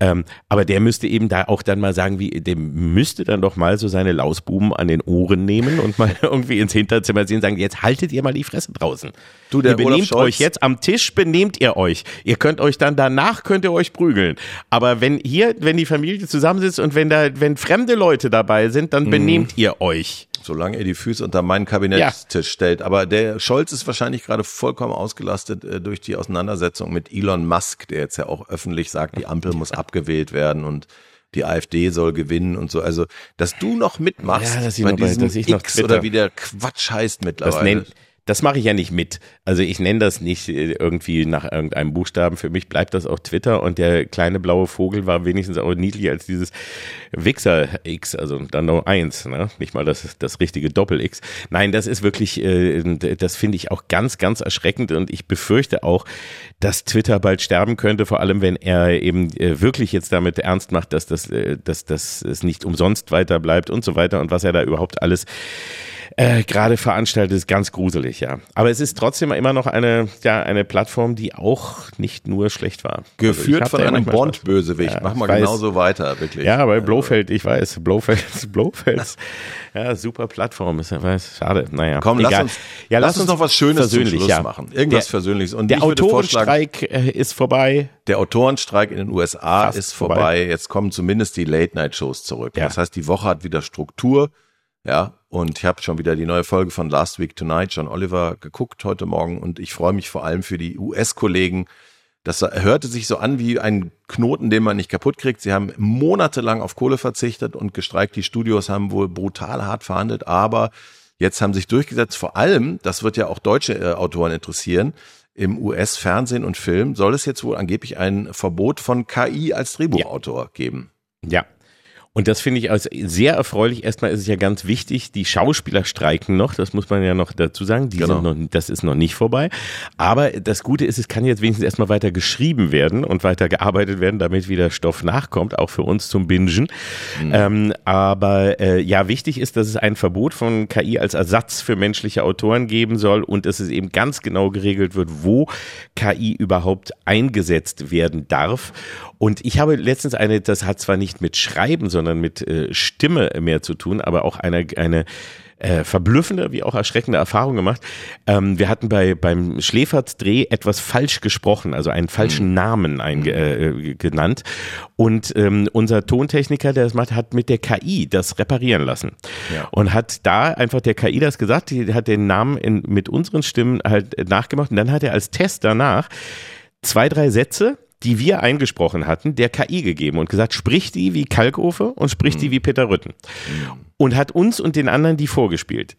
Ähm, aber der müsste eben da auch dann mal sagen, wie, dem müsste dann doch mal so seine Lausbuben an den Ohren nehmen und mal <laughs> irgendwie ins Hinterzimmer sehen und sagen, jetzt haltet ihr mal die Fresse draußen. Du, der ihr benehmt euch jetzt am Tisch, benehmt ihr euch. Ihr könnt euch dann danach, könnt ihr euch prügeln. Aber wenn hier, wenn die Familie zusammensitzt und wenn da, wenn fremde Leute dabei sind, Mhm. dann benehmt ihr euch. Solange er die Füße unter meinen Kabinettstisch stellt. Aber der Scholz ist wahrscheinlich gerade vollkommen ausgelastet äh, durch die Auseinandersetzung mit Elon Musk, der jetzt ja auch öffentlich sagt, die Ampel muss <laughs> abgewählt werden und die AfD soll gewinnen und so. Also, dass du noch mitmachst Ja, dass bei noch bei- diesem dass ich noch X Twitter- oder wie der Quatsch heißt Das, mittlerweile. Das mache ich ja nicht mit. Also ich nenne das nicht äh, irgendwie nach irgendeinem Buchstaben. Für mich bleibt das auch Twitter und der kleine blaue Vogel war wenigstens auch niedlicher als dieses Wichser-X, also dann nur eins, ne? nicht mal das, das richtige Doppel-X. Nein, das ist wirklich, äh, das finde ich auch ganz, ganz erschreckend und ich befürchte auch, dass Twitter bald sterben könnte, vor allem wenn er eben äh, wirklich jetzt damit ernst macht, dass das, äh, dass, dass es nicht umsonst weiter bleibt und so weiter und was er da überhaupt alles äh, gerade veranstaltet, ist ganz gruselig, ja. Aber es ist trotzdem immer noch eine, ja, eine Plattform, die auch nicht nur schlecht war. Also Geführt hab von einem. Bond-Bösewicht. Ja, Mach mal weiß. genauso weiter, wirklich. Ja, bei Blofeld, ich weiß, Blofeld, <laughs> Blofeld, ja, super Plattform, ist ja, weiß, schade, naja. Komm, egal. lass uns, ja, lass uns noch was Schönes zum Schluss ja. machen. Irgendwas der, Versöhnliches. Und Der Autorenstreik äh, ist vorbei. Der Autorenstreik in den USA Fast ist vorbei. vorbei. Jetzt kommen zumindest die Late-Night-Shows zurück. Ja. Das heißt, die Woche hat wieder Struktur. Ja, und ich habe schon wieder die neue Folge von Last Week Tonight, John Oliver, geguckt heute Morgen und ich freue mich vor allem für die US-Kollegen. Das hörte sich so an wie ein Knoten, den man nicht kaputt kriegt. Sie haben monatelang auf Kohle verzichtet und gestreikt. Die Studios haben wohl brutal hart verhandelt, aber jetzt haben sich durchgesetzt. Vor allem, das wird ja auch deutsche äh, Autoren interessieren, im US-Fernsehen und Film soll es jetzt wohl angeblich ein Verbot von KI als Drehbuchautor geben. Ja. Und das finde ich als sehr erfreulich. Erstmal ist es ja ganz wichtig, die Schauspieler streiken noch, das muss man ja noch dazu sagen. Die Genau. sind noch, das ist noch nicht vorbei. Aber das Gute ist, es kann jetzt wenigstens erstmal weiter geschrieben werden und weiter gearbeitet werden, damit wieder Stoff nachkommt, auch für uns zum Bingen. Ähm, aber äh, ja, wichtig ist, dass es ein Verbot von KI als Ersatz für menschliche Autoren geben soll und dass es eben ganz genau geregelt wird, wo KI überhaupt eingesetzt werden darf. Und ich habe letztens eine, das hat zwar nicht mit Schreiben, sondern mit äh, Stimme mehr zu tun, aber auch eine, eine äh, verblüffende wie auch erschreckende Erfahrung gemacht. Ähm, wir hatten bei beim Schläferts Dreh etwas falsch gesprochen, also einen falschen Namen einge, äh, genannt. Und ähm, unser Tontechniker, der das macht, hat mit der KI das reparieren lassen Ja. und hat da einfach der KI das gesagt. Die hat den Namen in, mit unseren Stimmen halt nachgemacht und dann hat er als Test danach zwei drei Sätze die wir eingesprochen hatten, der KI gegeben und gesagt, sprich die wie Kalkofe und sprich die wie Peter Rütten. Und hat uns und den anderen die vorgespielt.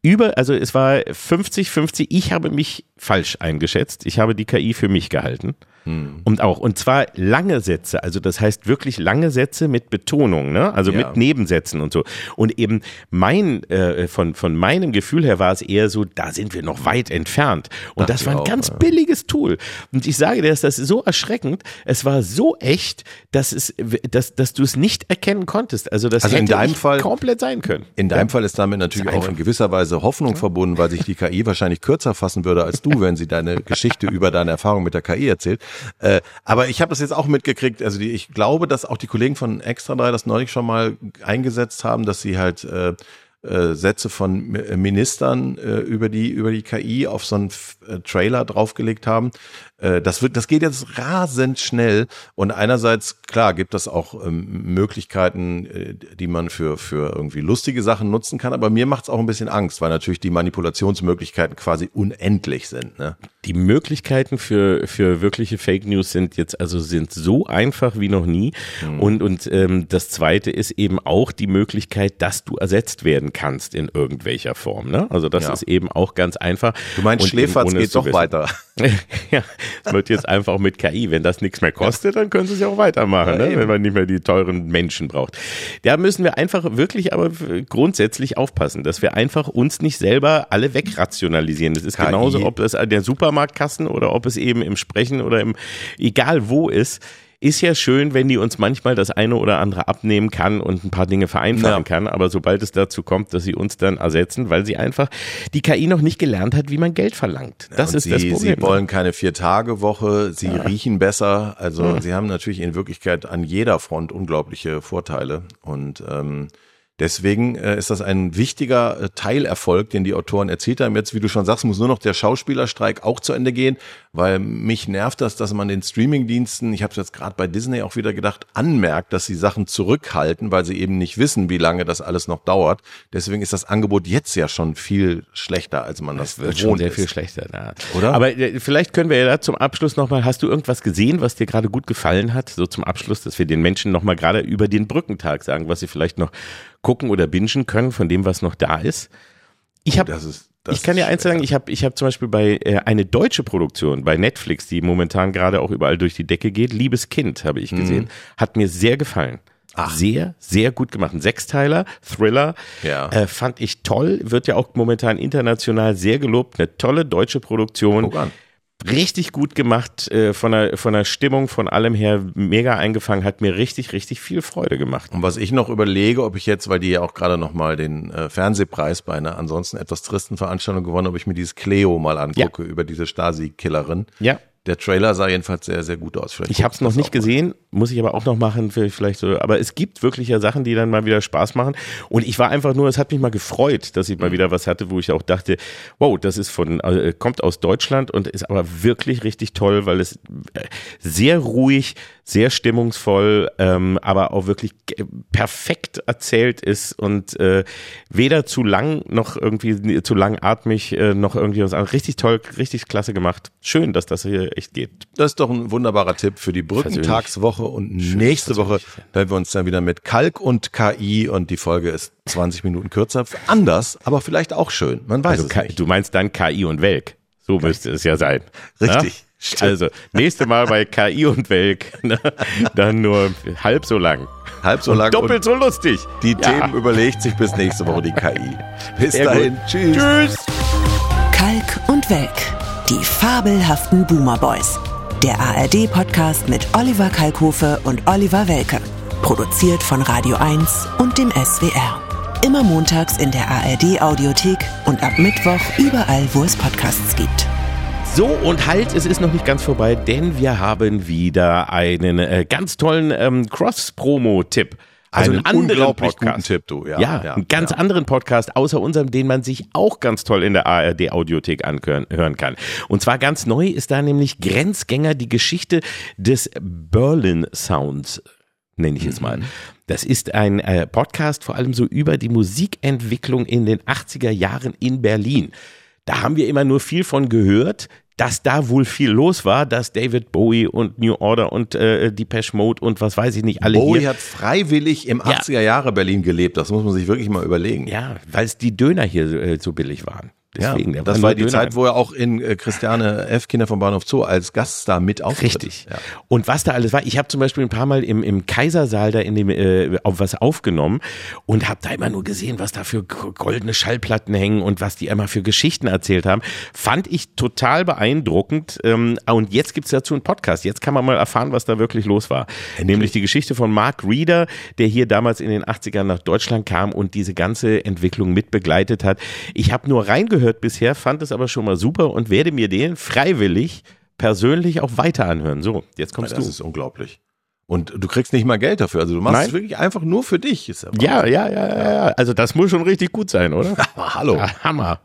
Über, also es war 50-50, ich habe mich falsch eingeschätzt. Ich habe die KI für mich gehalten. Und auch, und zwar lange Sätze, also das heißt wirklich lange Sätze mit Betonung, ne? Also Ja. mit Nebensätzen und so. Und eben mein, äh, von, von meinem Gefühl her war es eher so, da sind wir noch weit entfernt. Und Dachte das war ein auch, ganz ja. billiges Tool. Und ich sage dir, das, das ist so erschreckend. Es war so echt, dass es, dass, dass du es nicht erkennen konntest. Also das Also in hätte deinem nicht Fall- komplett sein können. In deinem Fall ist damit natürlich Ist auch in gewisser Weise Hoffnung verbunden, weil sich die KI wahrscheinlich kürzer fassen würde als du, wenn sie deine Geschichte über deine Erfahrung mit der KI erzählt. Äh, aber ich habe das jetzt auch mitgekriegt. Also die, ich glaube, dass auch die Kollegen von Extra 3 das neulich schon mal eingesetzt haben, dass sie halt äh, äh, Sätze von äh, Ministern äh, über die über die KI auf so einen äh, Trailer draufgelegt haben. Äh, das wird, das geht jetzt rasend schnell und einerseits klar gibt es auch ähm, Möglichkeiten, äh, die man für für irgendwie lustige Sachen nutzen kann, aber mir macht es auch ein bisschen Angst, weil natürlich die Manipulationsmöglichkeiten quasi unendlich sind. Ne? Die Möglichkeiten für für wirkliche Fake News sind jetzt also sind so einfach wie noch nie Mhm. und und ähm, das zweite ist eben auch die Möglichkeit, dass du ersetzt werden kannst in irgendwelcher Form. Ne? Also das Ja. ist eben auch ganz einfach. Du meinst, Und Schläferz geht doch wissen. weiter. <laughs> ja, wird jetzt einfach mit KI. Wenn das nichts mehr kostet, dann können sie es ja auch weitermachen, Ja, ne? wenn man nicht mehr die teuren Menschen braucht. Da müssen wir einfach wirklich aber grundsätzlich aufpassen, dass wir einfach uns nicht selber alle wegrationalisieren. Das ist KI. genauso, ob das an der Supermarktkassen oder ob es eben im Sprechen oder im, egal wo ist. Ist ja schön, wenn die uns manchmal das eine oder andere abnehmen kann und ein paar Dinge vereinfachen Ja. kann, aber sobald es dazu kommt, dass sie uns dann ersetzen, weil sie einfach die KI noch nicht gelernt hat, wie man Geld verlangt. Das und ist sie, das Problem. Sie wollen keine Vier-Tage-Woche, sie riechen besser. Also sie haben natürlich in Wirklichkeit an jeder Front unglaubliche Vorteile. Und ähm, deswegen äh, ist das ein wichtiger äh, Teilerfolg, den die Autoren erzielt haben. Jetzt, wie du schon sagst, muss nur noch der Schauspielerstreik auch zu Ende gehen, weil mich nervt das, dass man den Streamingdiensten, ich habe es jetzt gerade bei Disney auch wieder gedacht, anmerkt, dass sie Sachen zurückhalten, weil sie eben nicht wissen, wie lange das alles noch dauert. Deswegen ist das Angebot jetzt ja schon viel schlechter, als man das, Das wird gewohnt schon sehr ist. viel schlechter. Ja. Oder? Aber äh, vielleicht können wir ja da zum Abschluss nochmal, hast du irgendwas gesehen, was dir gerade gut gefallen hat? So zum Abschluss, dass wir den Menschen nochmal gerade über den Brückentag sagen, was sie vielleicht noch gucken oder bingen können von dem, was noch da ist. Ich habe Das ist, das ich kann dir eins sagen, ich habe ich hab zum Beispiel bei äh, eine deutsche Produktion bei Netflix, die momentan gerade auch überall durch die Decke geht, Liebes Kind habe ich Mhm. gesehen, hat mir sehr gefallen. Sehr, sehr gut gemacht. Ein Sechsteiler, Thriller, Ja. äh, fand ich toll, wird ja auch momentan international sehr gelobt. Eine tolle deutsche Produktion. Guck an. Richtig gut gemacht, äh, von, der, von der Stimmung, von allem her mega eingefangen, hat mir richtig, richtig viel Freude gemacht. Und was ich noch überlege, ob ich jetzt, weil die ja auch gerade noch mal den äh, Fernsehpreis bei einer ansonsten etwas tristen Veranstaltung gewonnen, ob ich mir dieses Cleo mal angucke über diese Stasi-Killerin. Ja. Der Trailer sah jedenfalls sehr, sehr gut aus. Vielleicht Ich habe es noch nicht auch mal. gesehen, muss ich aber auch noch machen, vielleicht so. Aber es gibt wirklich ja Sachen, die dann mal wieder Spaß machen. Und ich war einfach nur, es hat mich mal gefreut, dass ich mal wieder was hatte, wo ich auch dachte, wow, das ist von, äh, kommt aus Deutschland und ist aber wirklich richtig toll, weil es äh, sehr ruhig, sehr stimmungsvoll, ähm, aber auch wirklich perfekt erzählt ist und äh, weder zu lang noch irgendwie zu langatmig äh, noch irgendwie was anderes. Richtig toll, richtig klasse gemacht. Schön, dass das hier echt geht. Das ist doch ein wunderbarer Tipp für die Brückentagswoche und nächste Woche hören wir uns dann wieder mit Kalk und KI und die Folge ist 20 Minuten kürzer. Anders, aber vielleicht auch schön. Man weiß Also es nicht. du meinst dann KI und Welk. So müsste es ja sein. Richtig. Ja? Also, nächste Mal bei KI und Welk, <laughs> ne? dann nur halb so lang. Halb so Und lang doppelt und so lustig. die Ja. Themen überlegt sich bis nächste Woche die KI. Bis Sehr dahin. gut. Tschüss. Tschüss. Kalk und Welk. Die fabelhaften Boomer Boys. Der ARD-Podcast mit Oliver Kalkofe und Oliver Welke. Produziert von Radio 1 und dem SWR. Immer montags in der ARD-Audiothek und ab Mittwoch überall, wo es Podcasts gibt. So, und halt, es ist noch nicht ganz vorbei, denn wir haben wieder einen äh, ganz tollen ähm, Cross-Promo-Tipp. Also Einen einen anderen unglaublich Podcast. guten Tipp, du. Ja, Ja, ja, einen ganz ja. anderen Podcast, außer unserem, den man sich auch ganz toll in der ARD-Audiothek anhören hören kann. Und zwar ganz neu ist da nämlich Grenzgänger, die Geschichte des Berlin Sounds, nenne ich es mal. Das ist ein äh, Podcast vor allem so über die Musikentwicklung in den 80er Jahren in Berlin. Da haben wir immer nur viel von gehört, dass da wohl viel los war, dass David Bowie und New Order und äh, Depeche Mode und was weiß ich nicht alle Bowie hier. hat freiwillig im 80er Jahre Berlin gelebt. Das muss man sich wirklich mal überlegen. Ja, weil es die Döner hier äh, so billig waren. Deswegen, der das war die Döner- Zeit, wo er auch in äh, Christiane F. Kinder vom Bahnhof Zoo als Gaststar mit auftritt. Richtig. Ja. Und was da alles war, ich habe zum Beispiel ein paar Mal im, im Kaisersaal da in dem äh, auf was aufgenommen und habe da immer nur gesehen, was da für goldene Schallplatten hängen und was die immer für Geschichten erzählt haben. Fand ich total beeindruckend. Ähm, und jetzt gibt's dazu einen Podcast. Jetzt kann man mal erfahren, was da wirklich los war. Nämlich die Geschichte von Mark Reeder, der hier damals in den 80ern nach Deutschland kam und diese ganze Entwicklung mit begleitet hat. Ich habe nur reingehört bisher, fand es aber schon mal super und werde mir den freiwillig persönlich auch weiter anhören. So, jetzt kommst Das du. ist unglaublich. Und du kriegst nicht mal Geld dafür. Also du machst Nein. es wirklich einfach nur für dich. Ist ja, Ja, ja, ja, ja, ja. Also das muss schon richtig gut sein, oder? <laughs> Aber hallo. Ja, Hammer.